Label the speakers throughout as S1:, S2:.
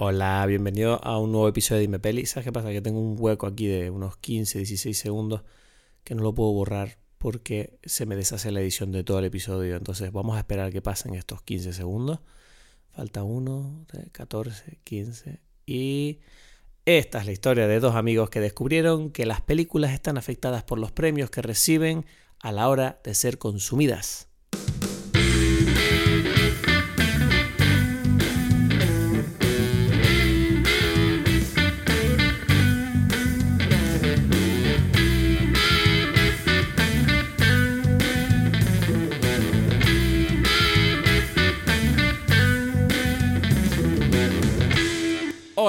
S1: Hola, bienvenido a un nuevo episodio de Dime Peli. ¿Sabes qué pasa? Que tengo un hueco aquí de unos 15, 16 segundos que no lo puedo borrar porque se me deshace la edición de todo el episodio. Entonces vamos a esperar que pasen estos 15 segundos. Falta 1, 14, 15 y... Esta es la historia de dos amigos que descubrieron que las películas están afectadas por los premios que reciben a la hora de ser consumidas.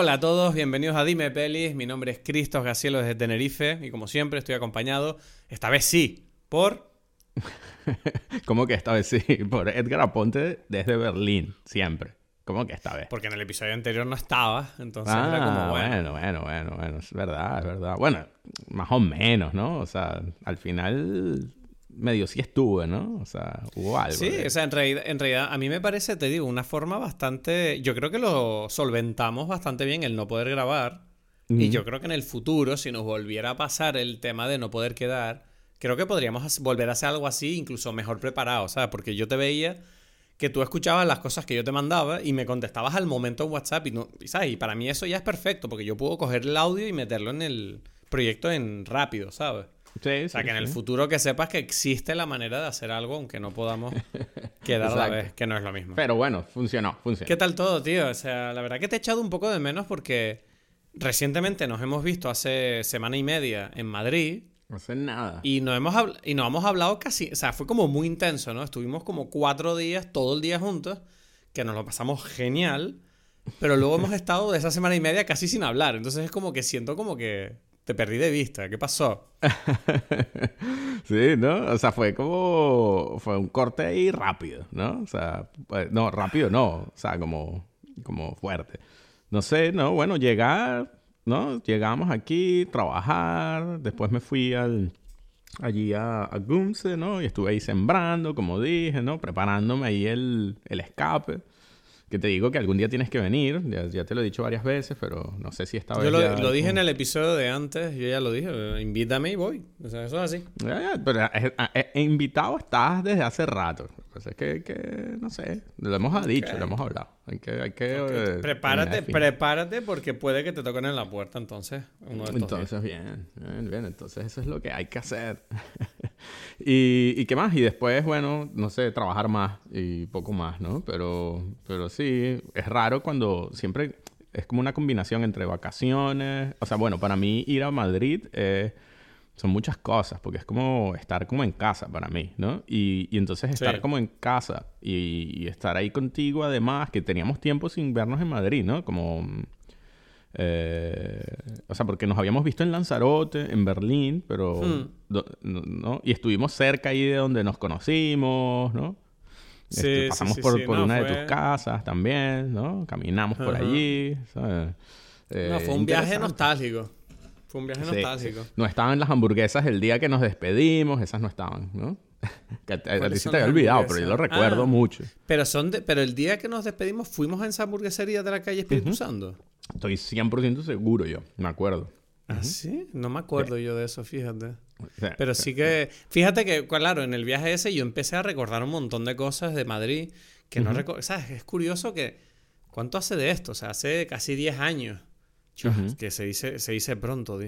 S1: Hola a todos, bienvenidos a Dime Pelis. Mi nombre es Cristos Gacielo desde Tenerife y como siempre estoy acompañado, esta vez sí, por...
S2: ¿Cómo que esta vez sí? Por Edgar Aponte desde Berlín, siempre. ¿Cómo que esta vez?
S1: Porque en el episodio anterior no estaba, entonces
S2: ah,
S1: era como bueno.
S2: bueno, bueno, bueno, bueno, es verdad, es verdad. Bueno, más o menos, ¿no? O sea, al final medio sí estuve, ¿no? O sea, hubo algo.
S1: Sí,
S2: de-
S1: o sea, en realidad, en realidad a mí me parece, te digo, una forma bastante... Yo creo que lo solventamos bastante bien el no poder grabar. Y
S2: Ujú.
S1: yo creo que en el futuro, si nos volviera a pasar el tema de no poder quedar, creo que podríamos volver a hacer algo así, incluso mejor preparado, ¿sabes? Porque yo te veía que tú escuchabas las cosas que yo te mandaba y me contestabas al momento en WhatsApp y, no, y, ¿sabes? Y para mí eso ya es perfecto, porque yo puedo coger el audio y meterlo en el proyecto en rápido, ¿sabes?
S2: Sí,
S1: O sea,
S2: sí,
S1: que en el futuro que sepas que existe la manera de hacer algo aunque no podamos quedar a la vez, que no es lo mismo.
S2: Pero bueno, funcionó, funcionó.
S1: ¿Qué tal todo, tío? O sea, la verdad que te he echado un poco de menos porque recientemente nos hemos visto hace semana y media en Madrid
S2: No hace nada.
S1: y no hemos, y no hemos hablado casi, o sea, fue como muy intenso, ¿no? Estuvimos como cuatro días, todo el día juntos, que nos lo pasamos genial, pero luego hemos estado de esa semana y media casi sin hablar, entonces es como que siento como que te perdí de vista, ¿qué pasó?
S2: sí, ¿no? O sea, fue como... Fue un corte ahí rápido, ¿no? O sea, pues, no, rápido no. O sea, como, como fuerte. No sé, ¿no? Bueno, llegar, ¿no? Llegamos aquí, trabajar. Después me fui al... Allí a, a ¿no? Y estuve ahí sembrando, como dije, ¿no? Preparándome ahí el, el escape. Que te digo que algún día tienes que venir. Ya, ya te lo he dicho varias veces, pero no sé si esta vez
S1: Yo lo,
S2: ya-
S1: lo dije en el episodio de antes, yo ya lo dije, eh, invítame y voy, o sea, eso es así.
S2: Ya, pero eh, eh, invitado estás desde hace rato. Pasa es que, que, no sé, lo hemos dicho, lo hemos hablado. Hay que, hay que eh,
S1: prepárate, prepárate porque puede que te toquen en la puerta entonces, uno de estos días.
S2: Entonces, bien, bien, bien. Entonces, eso es lo que hay que hacer. y, ¿Y qué más? Y después, bueno, no sé, trabajar más y poco más, ¿no? Pero, pero sí, es raro cuando siempre es como una combinación entre vacaciones. O sea, bueno, para mí ir a Madrid eh, son muchas cosas, porque es como estar como en casa para mí, ¿no? Y, y entonces estar
S1: Sí.
S2: como en casa y, y estar ahí contigo, además, que teníamos tiempo sin vernos en Madrid, ¿no? Como. eh, o sea, porque nos habíamos visto en Lanzarote, en Berlín, pero.
S1: Hmm.
S2: do- no. Y estuvimos cerca ahí de donde nos conocimos, ¿no?
S1: Sí,
S2: Este, pasamos
S1: sí,
S2: por, por
S1: no,
S2: una de tus casas también, ¿no? Caminamos por allí, ¿sabes?
S1: No,
S2: Eh,
S1: fue un viaje
S2: interesante.
S1: nostálgico. Fue un viaje
S2: Sí,
S1: nostálgico.
S2: No estaban las hamburguesas el día que nos despedimos, esas no estaban, ¿no? que a, ti
S1: ¿Cuáles
S2: se
S1: son
S2: te había olvidado, pero yo lo recuerdo
S1: Ah.
S2: mucho.
S1: Pero son de- pero el día que nos despedimos fuimos a esa hamburguesería de la calle Espíritu Santo.
S2: Estoy 100% seguro yo, me acuerdo.
S1: ¿Ah, sí? No me acuerdo yo de eso, fíjate. Pero sí que, fíjate que, claro, en el viaje ese yo empecé a recordar un montón de cosas de Madrid que no recuerdo. ¿Sabes? Es curioso que, ¿cuánto hace de esto? O sea, hace casi 10 años. Chua,
S2: Ujú.
S1: Que se dice, se dice pronto.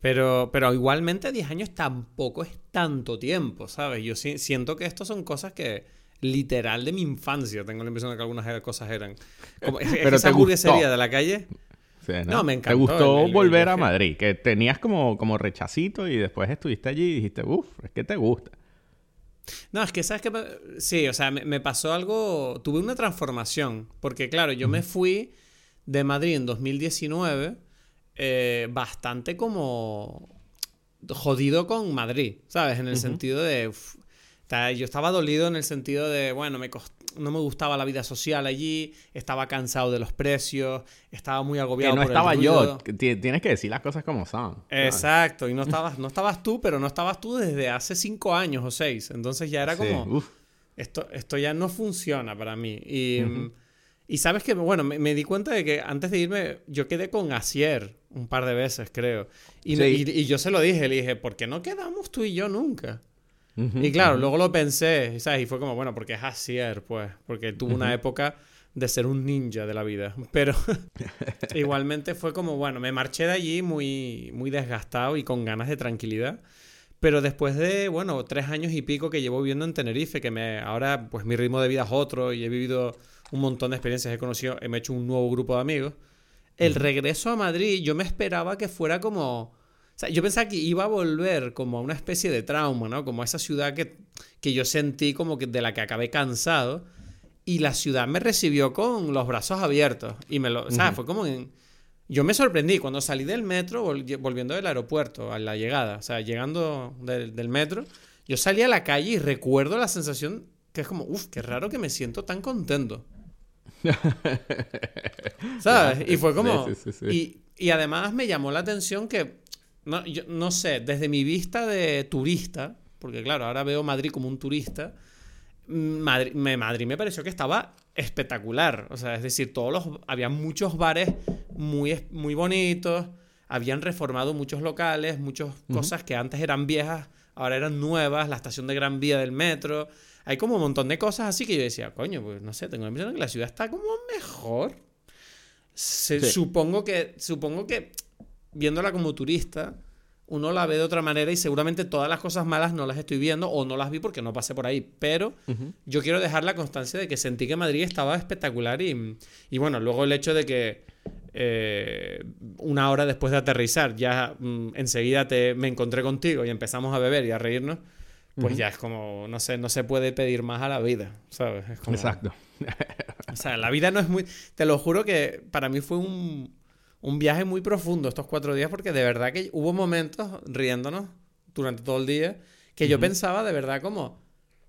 S1: Pero, pero igualmente 10 años tampoco es tanto tiempo, ¿sabes? Yo si- siento que estos son cosas que literal de mi infancia, tengo la impresión de que algunas er- cosas eran. Como, es-
S2: Pero
S1: esa
S2: te
S1: hamburguesería de la calle.
S2: Sí,
S1: No, me
S2: ¿Te
S1: encantó
S2: gustó
S1: el- el- el
S2: volver a. Madrid? Que tenías como, como rechacito y después estuviste allí y dijiste, uff, es que te gusta.
S1: No, es que sabes que me- sí, o sea, me, me pasó algo, tuve una transformación, porque claro, yo me fui de Madrid en 2019 eh, bastante como jodido con Madrid, ¿sabes? En el sentido de, uf, yo estaba dolido en el sentido de, bueno, me cost- no me gustaba la vida social allí, estaba cansado de los precios, estaba muy
S2: Que
S1: agobiado
S2: no
S1: por el
S2: estaba yo.
S1: ruido.
S2: que Tienes que decir las cosas como son.
S1: Exacto, y no estabas, no estabas tú, pero no estabas tú desde hace cinco años o seis. Entonces ya era como, esto, esto ya no funciona para mí. Y. Y sabes que, bueno, me, di cuenta de que antes de irme, yo quedé con Asier un par de veces, creo. Y, y, yo se lo dije, le dije, ¿por qué no quedamos tú y yo nunca? y claro, luego lo pensé, ¿sabes? Y fue como, bueno, porque es Asier, pues, porque tuvo una época de ser un ninja de la vida. Pero igualmente fue como, bueno, me marché de allí muy, muy desgastado y con ganas de tranquilidad. Pero después de, bueno, tres años y pico que llevo viviendo en Tenerife, que me, ahora pues mi ritmo de vida es otro y he vivido un montón de experiencias, he conocido, he hecho un nuevo grupo de amigos. El regreso a Madrid, yo me esperaba que fuera como... O sea, yo pensaba que iba a volver como a una especie de trauma, ¿no? Como a esa ciudad que, que yo sentí como que de la que acabé cansado. Y la ciudad me recibió con los brazos abiertos. Y me lo... O sea, fue como en... Yo me sorprendí cuando salí del metro, volviendo del aeropuerto, a la llegada, o sea, llegando del, del metro, yo salí a la calle y recuerdo la sensación que es como, uff, qué raro que me siento tan contento. ¿Sabes? Y fue como... y, y, además me llamó la atención que, no, yo, no sé, desde mi vista de turista, porque claro, ahora veo Madrid como un turista, Madrid me, Madrid me pareció que estaba espectacular. O sea, es decir, todos los. Había muchos bares muy, muy bonitos. Habían reformado muchos locales, muchas cosas que antes eran viejas, ahora eran nuevas. La estación de Gran Vía del metro. Hay como un montón de cosas así que yo decía, coño, pues no sé, tengo la impresión de que la ciudad está como mejor. Supongo que. Supongo que. Viéndola como turista uno la ve de otra manera y seguramente todas las cosas malas no las estoy viendo o no las vi porque no pasé por ahí. Pero yo quiero dejar la constancia de que sentí que Madrid estaba espectacular y, y bueno, luego el hecho de que eh, una hora después de aterrizar ya mm, enseguida te, me encontré contigo y empezamos a beber y a reírnos, pues ya es como, no sé, no se puede pedir más a la vida, ¿sabes?
S2: Exacto.
S1: o sea, la vida no es muy... Te lo juro que para mí fue un un viaje muy profundo estos cuatro días porque de verdad que hubo momentos riéndonos durante todo el día que yo pensaba de verdad como...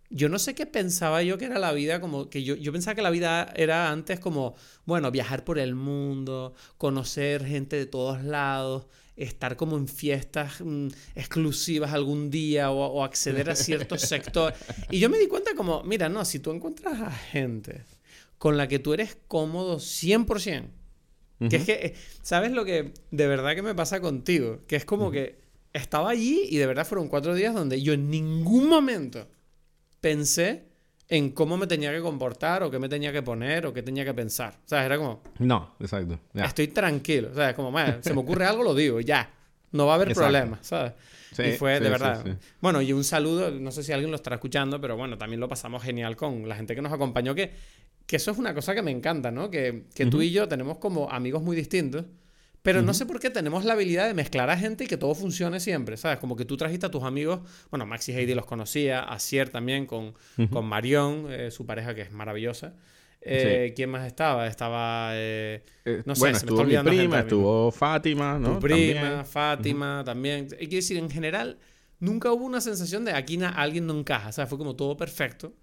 S1: Yo no sé qué pensaba yo que era la vida, como que yo, yo pensaba que la vida era antes como, bueno, viajar por el mundo, conocer gente de todos lados, estar como en fiestas mm, exclusivas algún día o, o acceder a ciertos sectores. Y yo me di cuenta como, mira, no, si tú encuentras a gente con la que tú eres cómodo 100%, que es que, eh, ¿sabes lo que de verdad que me pasa contigo? Que es como que estaba allí y de verdad fueron cuatro días donde yo en ningún momento pensé en cómo me tenía que comportar o qué me tenía que poner o qué tenía que pensar. O sea, era como...
S2: No, exacto.
S1: Estoy tranquilo. O sea, es como, se me ocurre algo, lo digo, ya. No va a haber problema, ¿sabes? y fue de verdad. bueno, y un saludo, no sé si alguien lo estará escuchando, pero bueno, también lo pasamos genial con la gente que nos acompañó, que que eso es una cosa que me encanta, ¿no? Que, tú y yo tenemos como amigos muy distintos, pero no sé por qué tenemos la habilidad de mezclar a gente y que todo funcione siempre, ¿sabes? Como que tú trajiste a tus amigos, bueno, Max y Heidi los conocía, Asier también, con, con Marion, eh, su pareja que es maravillosa. Eh, ¿Quién más estaba? Estaba. Eh,
S2: no sé, bueno, se me está olvidando. Mi prima, estuvo Fátima, ¿no?
S1: Tu prima, Fátima también. Hay que decir, en general, nunca hubo una sensación de aquí alguien no encaja, sea, fue como todo perfecto.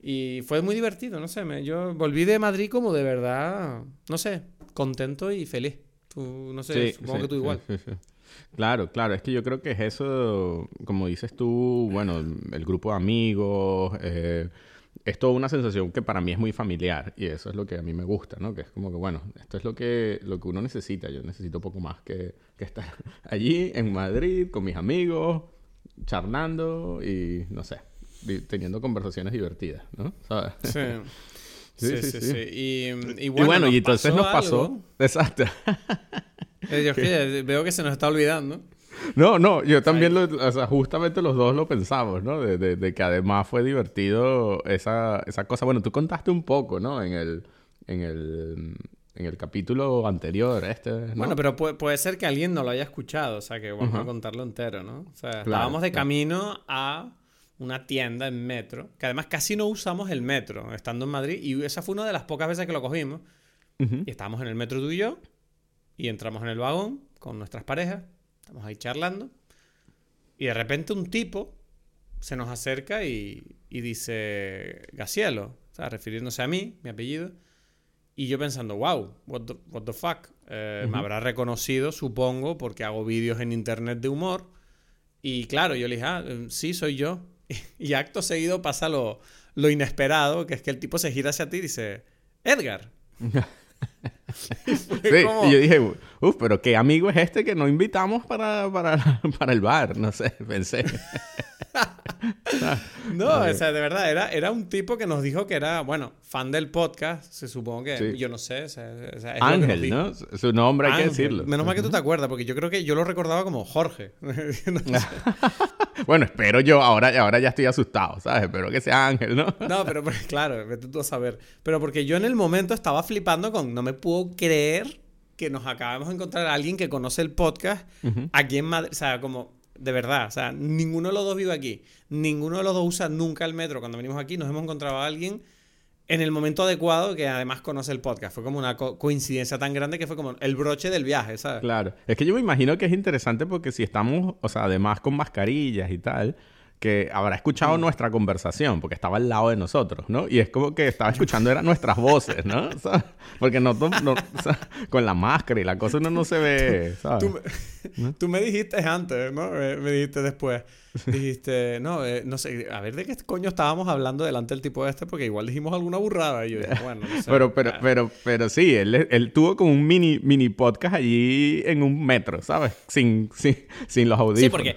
S1: Y fue muy divertido, no sé, me, yo volví de Madrid como de verdad, no sé, contento y feliz. Tú, no sé, supongo que tú igual.
S2: Claro, claro, es que yo creo que es eso, como dices tú, bueno, el grupo de amigos, eh, es toda una sensación que para mí es muy familiar y eso es lo que a mí me gusta, ¿no? Que es como que, bueno, esto es lo que, lo que uno necesita, yo necesito poco más que, que estar allí en Madrid con mis amigos, charlando y no sé, teniendo conversaciones divertidas, ¿no?
S1: Sí. Sí, sí, sí,
S2: Y, bueno, y, entonces nos pasó. Exacto.
S1: Eh, veo que se nos está olvidando.
S2: No, no, yo también, lo, o sea, justamente los dos lo pensamos, ¿no? De, de, que además fue divertido esa, esa, cosa. Bueno, tú contaste un poco, ¿no? En el, en el, en el capítulo anterior, este.
S1: Bueno, pero puede, puede, ser que alguien no lo haya escuchado, o sea, que vamos a contarlo entero, ¿no? O sea, estábamos de camino a una tienda en metro, que además casi no usamos el metro estando en Madrid, y esa fue una de las pocas veces que lo cogimos. Y estábamos en el metro tú y yo, y entramos en el vagón con nuestras parejas, estamos ahí charlando, y de repente un tipo se nos acerca y, y dice, Gacielo, o sea, refiriéndose a mí, mi apellido, y yo pensando, wow, what the, what the fuck, eh, me habrá reconocido, supongo, porque hago vídeos en internet de humor. Y claro, yo le dije, ah, sí, soy yo. Y acto seguido pasa lo, lo, inesperado, que es que el tipo se gira hacia ti y dice, Edgar.
S2: sí, y yo dije, uff, pero qué amigo es este que no invitamos para, para, para el bar, no sé, pensé.
S1: no, o sea, de verdad, era, era un tipo que nos dijo que era, bueno, fan del podcast, se supongo que, yo no sé. O sea,
S2: Ángel, ¿no? Su nombre hay que decirlo.
S1: Menos mal que tú te acuerdas, porque yo creo que yo lo recordaba como Jorge.
S2: bueno, espero yo, ahora, ahora ya estoy asustado, ¿sabes? Espero que sea Ángel, ¿no?
S1: no, pero, claro, vete tú a saber. Pero porque yo en el momento estaba flipando con, no me puedo creer que nos acabamos de encontrar a alguien que conoce el podcast aquí en Madrid. O sea, como de verdad, o sea, ninguno de los dos vive aquí. Ninguno de los dos usa nunca el metro. Cuando venimos aquí nos hemos encontrado a alguien en el momento adecuado que además conoce el podcast. Fue como una coincidencia tan grande que fue como el broche del viaje, ¿sabes?
S2: Claro. Es que yo me imagino que es interesante porque si estamos, o sea, además con mascarillas y tal, que habrá escuchado nuestra conversación, porque estaba al lado de nosotros, ¿no? Y es como que estaba escuchando eran nuestras voces, ¿no? porque no, con la máscara y la cosa uno no se ve, ¿sabes?
S1: Tú me, dijiste antes, ¿no? Me, dijiste después. Dijiste, no, eh, no sé, a ver de qué coño estábamos hablando delante del tipo este, porque igual dijimos alguna burrada. Y yo dije, bueno, no sé.
S2: Pero, pero, pero, pero sí, él, él tuvo como un mini, mini podcast allí en un metro, ¿sabes? Sin, sin, sin los audífonos. Sí,
S1: porque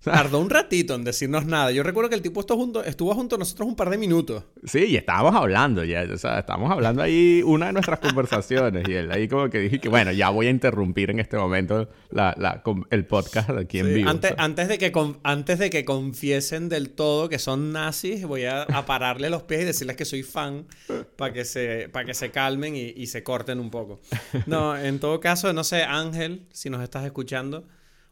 S1: Tardó un ratito en decirnos nada. Yo recuerdo que el tipo estuvo junto, estuvo junto a nosotros un par de minutos.
S2: Sí, y estábamos hablando ya. O sea, estábamos hablando ahí una de nuestras conversaciones. y él ahí como que dije que, bueno, ya voy a interrumpir en este momento la, el podcast aquí en vivo.
S1: Antes, antes, de que, antes de que confiesen del todo que son nazis, voy a, pararle los pies y decirles que soy fan para que, se, para que se calmen y, y se corten un poco. No, en todo caso, no sé, Ángel, si nos estás escuchando...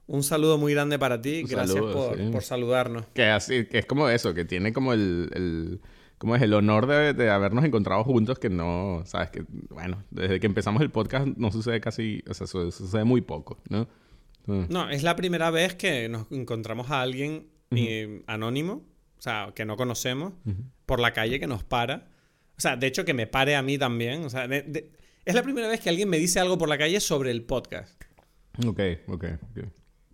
S1: Un saludo muy grande para ti. Gracias por, saludarnos.
S2: Que así, que es como eso, que tiene como el, el como es el honor de, habernos encontrado juntos, que no, sabes que, bueno, desde que empezamos el podcast no sucede casi, o sea, sucede muy poco, ¿no?
S1: Mm. No, es la primera vez que nos encontramos a alguien eh, anónimo, o sea, que no conocemos, por la calle que nos para. O sea, de hecho que me pare a mí también. O sea, es la primera vez que alguien me dice algo por la calle sobre el podcast.
S2: Ok, ok, ok.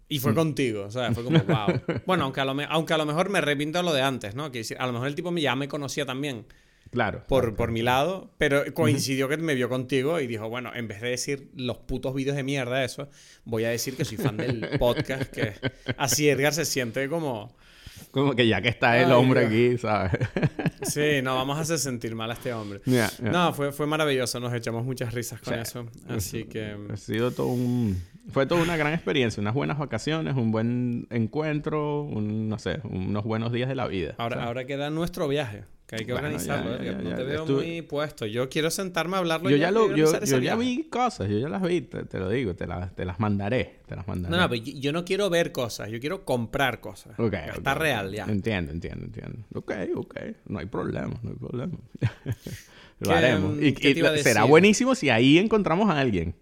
S1: Y fue mm. contigo, o sea, fue como, wow. Bueno, aunque a, lo aunque a lo mejor me repinto lo de antes, ¿no? Que a lo mejor el tipo ya me conocía también.
S2: Claro.
S1: Por, por mi lado, pero coincidió que me vio contigo y dijo, bueno, en vez de decir los putos vídeos de mierda, eso, voy a decir que soy fan del podcast, que así Edgar se siente como...
S2: Como que ya que está el hombre aquí, ¿sabes?
S1: sí, no, vamos a hacer sentir mal a este hombre. No, fue, fue maravilloso, nos echamos muchas risas con eso. Así que...
S2: Ha sido todo un fue toda una gran experiencia, unas buenas vacaciones, un buen encuentro, un, no sé, unos buenos días de la vida.
S1: Ahora, ahora queda nuestro viaje, que hay que organizarlo. ¿eh? no te veo muy puesto. Yo quiero sentarme a hablarlo.
S2: Yo ya, lo, yo, ya vi cosas, yo ya las vi, te, lo digo, te, te, las mandaré, te las mandaré.
S1: No, no, pero yo no quiero ver cosas, yo quiero comprar cosas. Está real ya.
S2: Entiendo, entiendo, entiendo. Ok, ok, no hay problema, no hay problema. lo haremos. Y, y será buenísimo si ahí encontramos a alguien,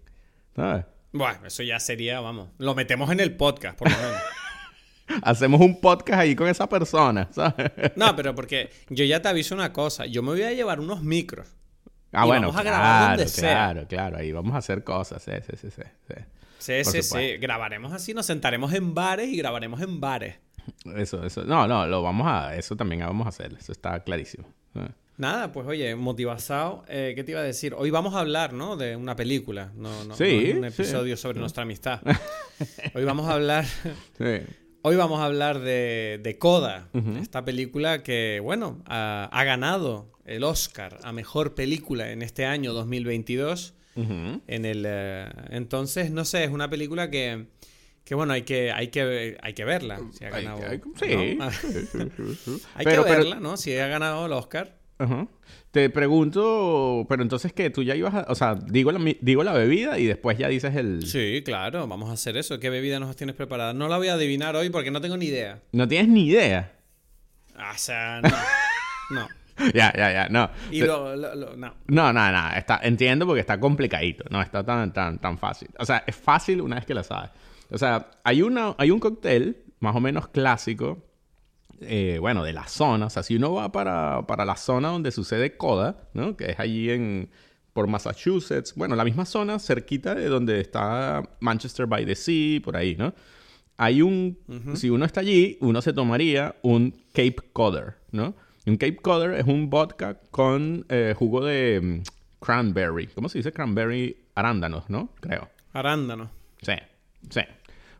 S2: ¿sabes?
S1: Bueno, eso ya sería, vamos, lo metemos en el podcast, por lo menos.
S2: Hacemos un podcast ahí con esa persona, ¿sabes?
S1: No, pero porque yo ya te aviso una cosa, yo me voy a llevar unos micros.
S2: Ah, bueno, vamos a grabar donde claro, sea. claro, ahí vamos a hacer cosas, sí, sí, sí, sí.
S1: Sí, sí, sí, grabaremos así, nos sentaremos en bares y grabaremos en bares.
S2: Eso, eso, no, no, lo vamos a, eso también vamos a hacer, eso está clarísimo.
S1: Nada, pues oye, motivazado. Eh, ¿Qué te iba a decir? Hoy vamos a hablar, ¿no? De una película, no, no, un episodio sobre nuestra amistad. Hoy vamos a hablar. sí. Hoy vamos a hablar de, de Coda, esta película que, bueno, ha, ganado el Oscar a mejor película en este año 2022. En el, eh, entonces, no sé, es una película que, que bueno, hay que, hay que, hay que verla. Si ha ganado, sí. hay que verla, ¿no? Si ha ganado el Oscar.
S2: Te pregunto, pero entonces que tú ya ibas a, o sea, digo la, digo la bebida y después ya dices el...
S1: Sí, claro, vamos a hacer eso. ¿Qué bebida nos tienes preparada? No la voy a adivinar hoy porque no tengo ni idea.
S2: ¿No tienes ni idea?
S1: O sea, no. no.
S2: ya, ya, ya, no.
S1: Y lo, no.
S2: No, no, no, está, entiendo porque está complicadito, no está tan, tan, tan fácil. O sea, es fácil una vez que la sabes. O sea, hay, una, hay un cóctel más o menos clásico eh, bueno, de la zona. O sea, si uno va para, para la zona donde sucede Coda, ¿no? Que es allí en, por Massachusetts, bueno, la misma zona cerquita de donde está Manchester by the Sea, por ahí, ¿no? Hay un, si uno está allí, uno se tomaría un Cape Codder, ¿no? Un Cape Codder es un vodka con eh, jugo de, cranberry. ¿Cómo se dice cranberry? Arándanos, ¿no? Creo.
S1: Arándano.
S2: Sí, sí.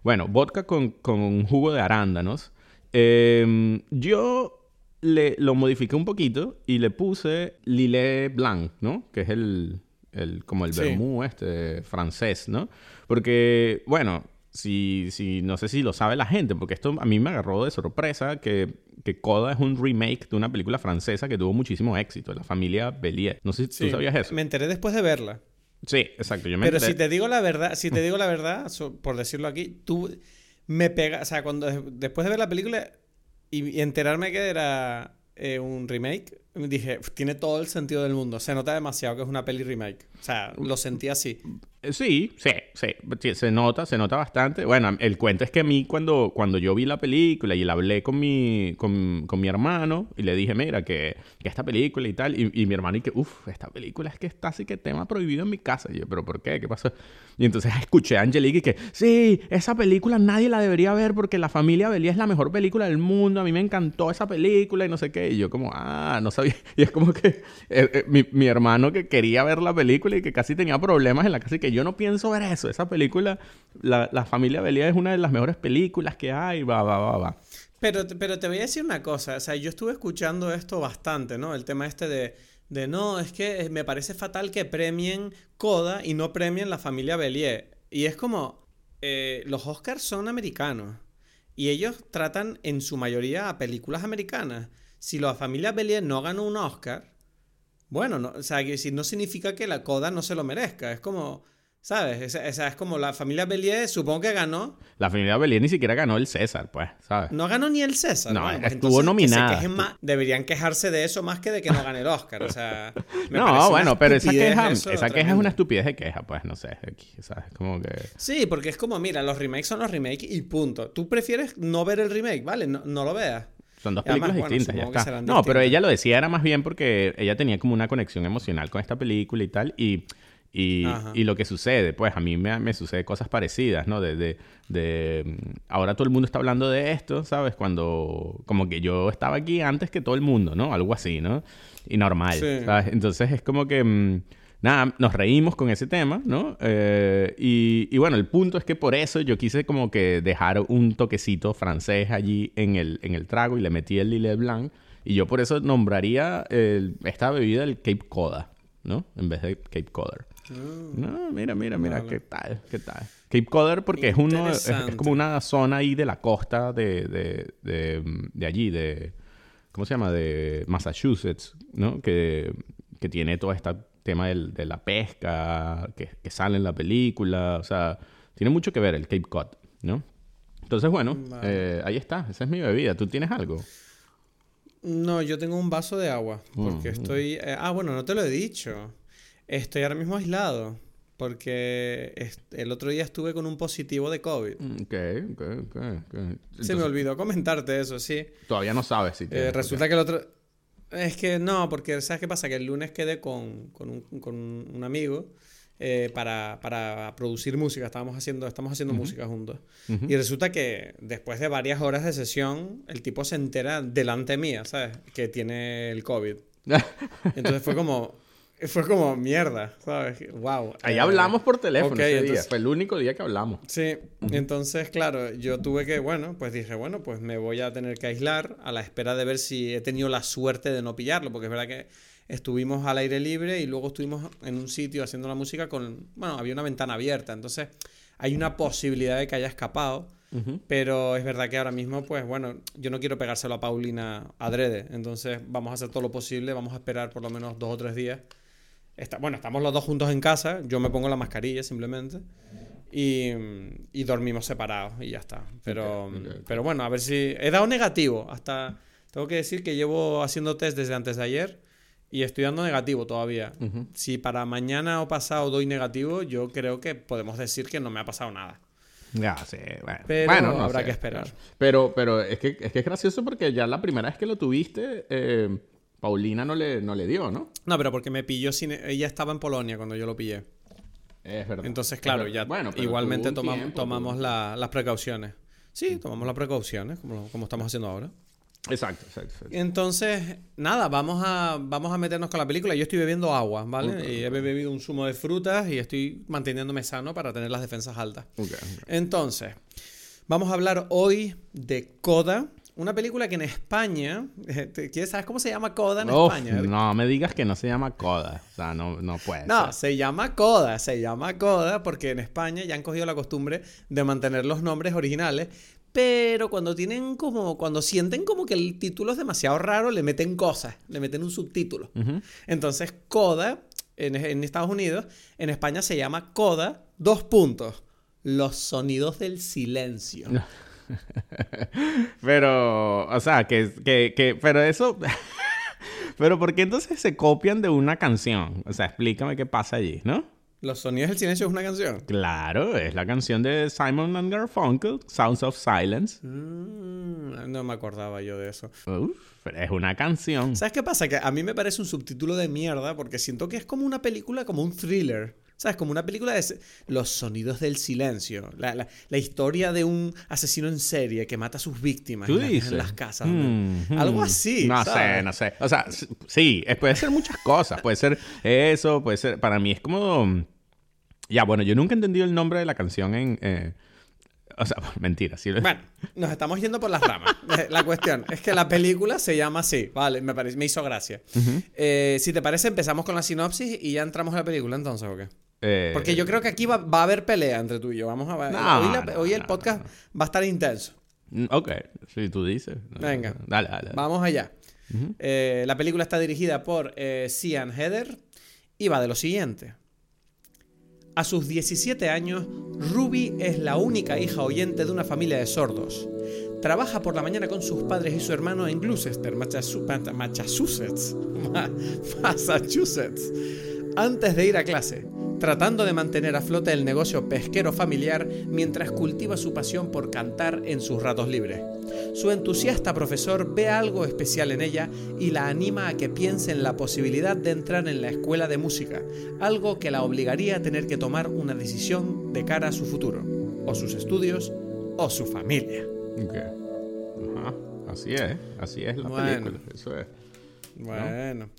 S2: Bueno, vodka con, con jugo de arándanos. Eh, yo le, lo modifiqué un poquito y le puse Lillet Blanc, ¿no? Que es el, el como el
S1: Sí.
S2: vermú este francés, ¿no? Porque, bueno, si, si, no sé si lo sabe la gente, porque esto a mí me agarró de sorpresa que, que Coda es un remake de una película francesa que tuvo muchísimo éxito, La familia Bellier. No sé si
S1: Sí,
S2: tú sabías eso.
S1: Me enteré después de verla.
S2: Sí, exacto. Yo me
S1: Pero
S2: enteré-
S1: si te digo la verdad, si te digo la verdad, so- por decirlo aquí, tú me pega, o sea, cuando después de ver la película y, enterarme que era eh, un remake, dije, "Uf, tiene todo el sentido del mundo. Se nota demasiado que es una peli remake. O sea, lo sentí así.
S2: Eh, Sí, sí, sí, se nota, se nota bastante. Bueno, el cuento es que a mí cuando, cuando yo vi la película y la hablé con mi, con, con mi hermano y le dije, mira, que, que esta película y tal, y, y mi hermano y que, uff, esta película es que está así que tema prohibido en mi casa. Y yo, pero ¿por qué? ¿Qué pasó? Y entonces escuché a Angelique y que, sí, esa película nadie la debería ver porque La Familia Belía es la mejor película del mundo, a mí me encantó esa película y no sé qué. Y yo como, ah, no sabía. Y es como que eh, eh, mi, mi hermano que quería ver la película y que casi tenía problemas en la casa y que yo no pienso ver eso. Esa película, La, la Familia Belía es una de las mejores películas que hay, va, va, va, va.
S1: Pero, pero te voy a decir una cosa, o sea, yo estuve escuchando esto bastante, ¿no? El tema este de, de no, es que eh, me parece fatal que premien Coda y no premien la familia Bellier. Y es como, los Oscars son americanos y ellos tratan en su mayoría a películas americanas. Si la familia Bellier no ganó un Oscar, bueno, no, o sea, no significa que la Coda no se lo merezca, es como... ¿Sabes? O sea, es como la familia Bellier, supongo que ganó,
S2: La Familia Belía ni siquiera ganó el César, pues, ¿sabes?
S1: no ganó ni el César.
S2: No,
S1: Bueno, pues
S2: estuvo
S1: entonces,
S2: nominada.
S1: que más- deberían quejarse de eso más que de que no gane el Oscar. O sea, me
S2: No, bueno, pero esa queja, esa queja es una estupidez de queja, pues, no sé, ¿sabes? Como que...
S1: Sí, porque es como, mira, los remakes son los remakes y punto. Tú prefieres no ver el remake, ¿vale? No, no lo veas.
S2: Son dos
S1: además,
S2: películas
S1: bueno,
S2: distintas, ya está. No, pero ella lo decía era más bien porque ella tenía como una conexión emocional con esta película y tal. Y, y, y lo que sucede, pues a mí me, me sucede cosas parecidas, ¿no? De, de, de, mm, Ahora todo el mundo está hablando de esto, ¿sabes? Cuando como que yo estaba aquí antes que todo el mundo, ¿no? Algo así, ¿no? Y normal,
S1: Sí.
S2: ¿sabes? Entonces es como que... mm, Nada, nos reímos con ese tema, ¿no? Eh, y, y bueno, el punto es que por eso yo quise como que dejar un toquecito francés allí en el, en el trago y le metí el Lillet Blanc. Y yo por eso nombraría el- esta bebida el Cape Coda, ¿no? En vez de Cape Coder. No, mira, mira, mira,
S1: Vale.
S2: qué tal, qué tal. Cape Coder porque es uno, es, como una zona ahí de la costa de, de, de, de allí, de, ¿cómo se llama? De Massachusetts, ¿no? Que, que tiene todo este tema del- de la pesca, que, que sale en la película, o sea, tiene mucho que ver el Cape Cod, ¿no? Entonces, bueno,
S1: Vale.
S2: eh, ahí está, esa es mi bebida. ¿Tú tienes algo?
S1: No, yo tengo un vaso de agua. Porque
S2: Mm,
S1: estoy. eh, ah, bueno, no te lo he dicho. Estoy ahora mismo aislado. Porque el otro día estuve con un positivo de COVID.
S2: Mm, Ok, ok, ok. ok.
S1: Se me
S2: Entonces,
S1: olvidó comentarte eso, sí.
S2: Todavía no sabes si
S1: Eh,
S2: tienes, ok.
S1: resulta que el otro... Es que no, porque ¿sabes qué pasa? Que el lunes quedé con, con un, con un amigo eh, para, para producir música. Estábamos haciendo, estamos haciendo música juntos.
S2: Ujú.
S1: Y resulta que después de varias horas de sesión, el tipo se entera delante mía, ¿sabes? Que tiene el COVID. Entonces fue como... Fue como mierda, ¿sabes? Wow.
S2: Ahí hablamos por teléfono
S1: ok,
S2: ese día.
S1: entonces-
S2: Fue el único día que hablamos.
S1: Sí, entonces, claro, yo tuve que, bueno, pues dije, bueno, pues me voy a tener que aislar a la espera de ver si he tenido la suerte de no pillarlo, porque es verdad que estuvimos al aire libre y luego estuvimos en un sitio haciendo la música con, bueno, había una ventana abierta, entonces hay una posibilidad de que haya escapado, pero es verdad que ahora mismo, pues bueno, yo no quiero pegárselo a Paulina adrede, entonces vamos a hacer todo lo posible, vamos a esperar por lo menos dos o tres días. Está, bueno, estamos los dos juntos en casa, yo me pongo la mascarilla simplemente y, y dormimos separados y ya está. Pero,
S2: Ok, ok, ok.
S1: pero bueno, a ver si... He dado negativo, hasta... Tengo que decir que llevo haciendo test desde antes de ayer y estoy dando negativo todavía.
S2: Ujú.
S1: Si para mañana o pasado doy negativo, yo creo que podemos decir que no me ha pasado nada.
S2: Ya, sí, bueno.
S1: Pero
S2: Bueno, no
S1: habrá
S2: sé,
S1: que esperar.
S2: Pero, pero es que, es que es gracioso porque ya la primera vez que lo tuviste, eh, Paulina no le, no le dio, ¿no?
S1: No, pero porque me pilló sin... Ella estaba en Polonia cuando yo lo pillé.
S2: Es verdad.
S1: Entonces,
S2: Es
S1: claro, ya
S2: Bueno,
S1: igualmente tomamos,
S2: tiempo,
S1: tomamos la- las precauciones. Sí, tomamos las precauciones, como, como estamos haciendo ahora.
S2: Exacto, exacto. exacto.
S1: Entonces, nada, vamos a, vamos a meternos con la película. Yo estoy bebiendo agua, ¿vale? Y he bebido un zumo de frutas y estoy manteniéndome sano para tener las defensas altas.
S2: Ok, ok.
S1: Entonces, vamos a hablar hoy de Coda, una película que en España, ¿te- ¿quieres sabes cómo se llama Coda en
S2: Uf,
S1: España?
S2: no me digas que no se llama Coda. O sea, no, no puede
S1: No,
S2: ser.
S1: se llama Coda, se llama Coda porque en España ya han cogido la costumbre de mantener los nombres originales, pero cuando tienen como, cuando sienten como que el título es demasiado raro, le meten cosas, le meten un subtítulo. Entonces, Coda, en, en Estados Unidos, en España se llama Coda, dos puntos, los sonidos del silencio.
S2: Pero, o sea, que, que, que, pero eso, pero ¿por qué entonces se copian de una canción? O sea, explícame qué pasa allí, ¿no?
S1: Los sonidos del silencio es una canción.
S2: Claro, es la canción de Simon and Garfunkel, Sounds of Silence.
S1: Mm, no me acordaba yo de eso.
S2: Uf, pero es una canción.
S1: ¿Sabes qué pasa? Que a mí me parece un subtítulo de mierda porque siento que es como una película, como un thriller. ¿Sabes? Como una película de los sonidos del silencio. La, la- la historia de un asesino en serie que mata a sus víctimas
S2: ¿Tú
S1: en, la-
S2: dices?
S1: en las casas.
S2: Mm, mm.
S1: Algo así.
S2: No
S1: ¿sabes?
S2: sé, no sé. O sea, sí, es- puede ser muchas cosas. Puede ser eso, puede ser. Para mí es como. Ya, bueno, yo nunca he entendido el nombre de la canción en. eh, O sea, mentira, sí.
S1: Bueno, nos estamos yendo por las ramas. Eh, La cuestión es que la película se llama así, ¿vale? Me, parece, me hizo gracia. Eh, si te parece, empezamos con la sinopsis y ya entramos a la película entonces, ¿o qué?
S2: eh,
S1: Porque yo creo que aquí va, va a haber pelea entre tú y yo. Vamos a ver.
S2: No,
S1: hoy, la-
S2: no,
S1: hoy el podcast va a estar intenso.
S2: mm, Ok, si tú dices.
S1: Venga.
S2: Dale, dale. dale.
S1: Vamos allá. Eh, la película está dirigida por Cian Heather y va de lo siguiente. A sus 17 años, Ruby es la única hija oyente de una familia de sordos. Trabaja por la mañana con sus padres y su hermano en Gloucester, Massachusetts. Ma- Massachusetts. Antes de ir a clase, tratando de mantener a flote el negocio pesquero familiar mientras cultiva su pasión por cantar en sus ratos libres. Su entusiasta profesor ve algo especial en ella y la anima a que piense en la posibilidad de entrar en la escuela de música, algo que la obligaría a tener que tomar una decisión de cara a su futuro, o sus estudios, o su familia.
S2: Ok. Ajá. Así es, así es la
S1: Bueno.
S2: película. Eso es.
S1: Bueno,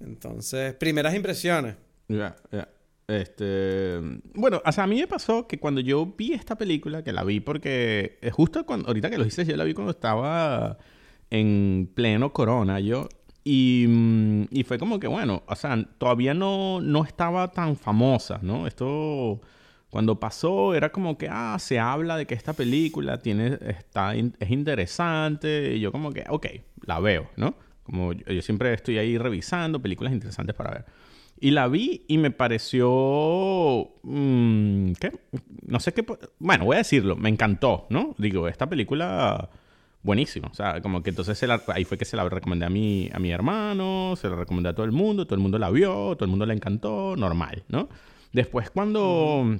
S1: entonces, primeras impresiones.
S2: Ya, ya. Este, bueno, o sea, a mí me pasó que cuando yo vi esta película, que la vi porque eh, justo cuando, ahorita que lo dices, yo la vi cuando estaba en pleno corona, yo, y, mm, y fue como que, bueno, o sea, todavía no, no estaba tan famosa, ¿no? Esto, cuando pasó, era como que, ah, se habla de que esta película tiene, está, es interesante, y yo como que, ok, la veo, ¿no? Como yo siempre estoy ahí revisando películas interesantes para ver. Y la vi y me pareció... mm, ¿Qué? No sé qué... Bueno, voy a decirlo. Me encantó, ¿no? Digo, esta película... Buenísima. O sea, como que entonces se la- ahí fue que se la recomendé a mi, a mi hermano, se la recomendé a todo el mundo, todo el mundo la vio, todo el mundo la encantó, normal, ¿no? Después cuando...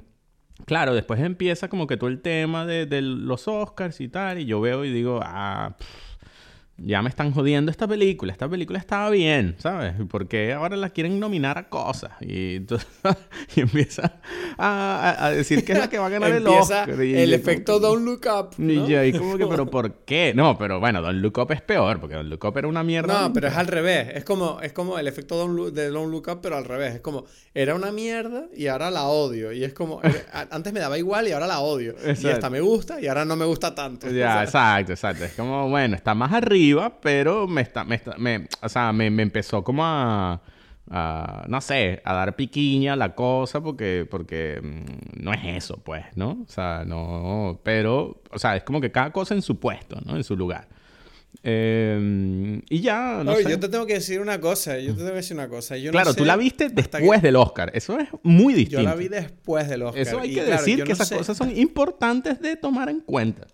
S2: Claro, después empieza como que todo el tema de, de los Oscars y tal, y yo veo y digo, ah, pff, ya me están jodiendo esta película, esta película estaba bien, ¿sabes? ¿Por qué ahora la quieren nominar a cosas? Y entonces y empieza a, decir que es la que va a ganar el Oscar. Y
S1: el efecto
S2: como-
S1: Don't Look Up.
S2: Y yo ahí como que, ¿pero por qué? No, pero bueno, Don Look Up es peor, porque Don Look Up era una mierda.
S1: No, pero es al revés. Es como, es como el efecto Don't Look- de Don't Look Up, pero al revés. Es como, era una mierda y ahora la odio. Y es como, a- antes me daba igual y ahora la odio. Y
S2: Exacto.
S1: esta me gusta y ahora no me gusta tanto.
S2: Ya, exacto, exacto. Es como, bueno, está más arriba, pero me está, me está, me, o sea, me, me empezó como a, a, no sé, a dar piquiña la cosa porque, porque mm, no es eso, pues, ¿no? O sea, no, pero, o sea, es como que cada cosa en su puesto, ¿no? En su lugar. Eh, y ya, no
S1: Oye,
S2: sé.
S1: yo te tengo que decir una cosa. Yo te tengo que decir una cosa. Yo no
S2: Claro,
S1: sé
S2: tú la viste después
S1: que-
S2: del Oscar. Eso es muy distinto.
S1: Yo la vi después del Oscar.
S2: Eso hay
S1: y
S2: que
S1: claro,
S2: decir que
S1: no
S2: esas
S1: sé-
S2: cosas son importantes de tomar en cuenta.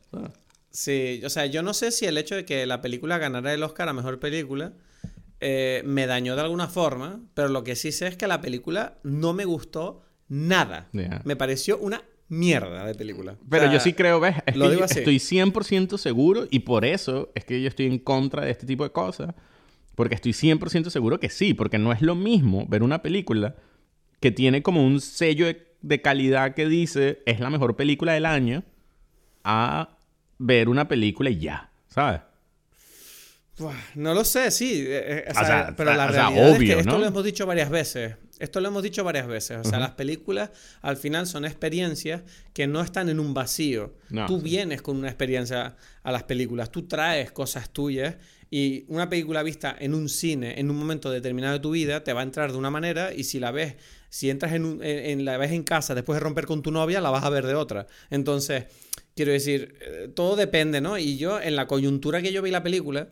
S1: Sí, o sea, yo no sé si el hecho de que la película ganara el Oscar a mejor película eh, me dañó de alguna forma, pero lo que sí sé es que la película no me gustó nada. Me pareció una mierda de película. O
S2: Pero
S1: sea,
S2: yo sí creo, ¿ves? Es
S1: lo
S2: que
S1: digo así.
S2: estoy 100% seguro y por eso es que yo estoy en contra de este tipo de cosas. Porque estoy 100% seguro que sí, porque no es lo mismo ver una película que tiene como un sello de, de calidad que dice es la mejor película del año a ver una película y ya, ¿sabes?
S1: no lo sé, sí. Eh, eh, pero la realidad es que esto lo hemos dicho varias veces. Esto lo hemos dicho varias veces. O sea, las películas al final son experiencias que no están en un vacío. Tú vienes con una experiencia a las películas. Tú traes cosas tuyas y una película vista en un cine en un momento determinado de tu vida te va a entrar de una manera y si la ves, si entras en, en la ves en casa después de romper con tu novia, la vas a ver de otra. Entonces, quiero decir, eh, todo depende, ¿no? Y yo en la coyuntura que yo vi la película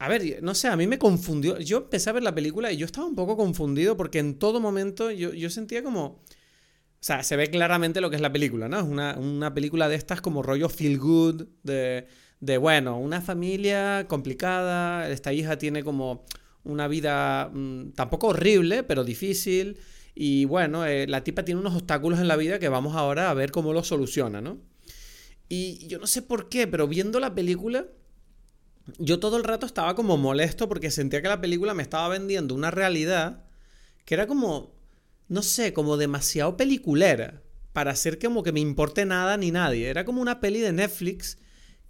S1: a ver, no sé, a mí me confundió. Yo empecé a ver la película y yo estaba un poco confundido porque en todo momento yo, sentía como... O sea, se ve claramente lo que es la película, ¿no? Es una, película de estas como rollo feel good, de, de, bueno, una familia complicada, esta hija tiene como una vida mm, tampoco horrible, pero difícil. Y bueno, eh, la tipa tiene unos obstáculos en la vida que vamos ahora a ver cómo los soluciona, ¿no? Y yo no sé por qué, pero viendo la película yo todo el rato estaba como molesto porque sentía que la película me estaba vendiendo una realidad que era como, no sé, como demasiado peliculera para hacer como que me importe nada ni nadie. Era como una peli de Netflix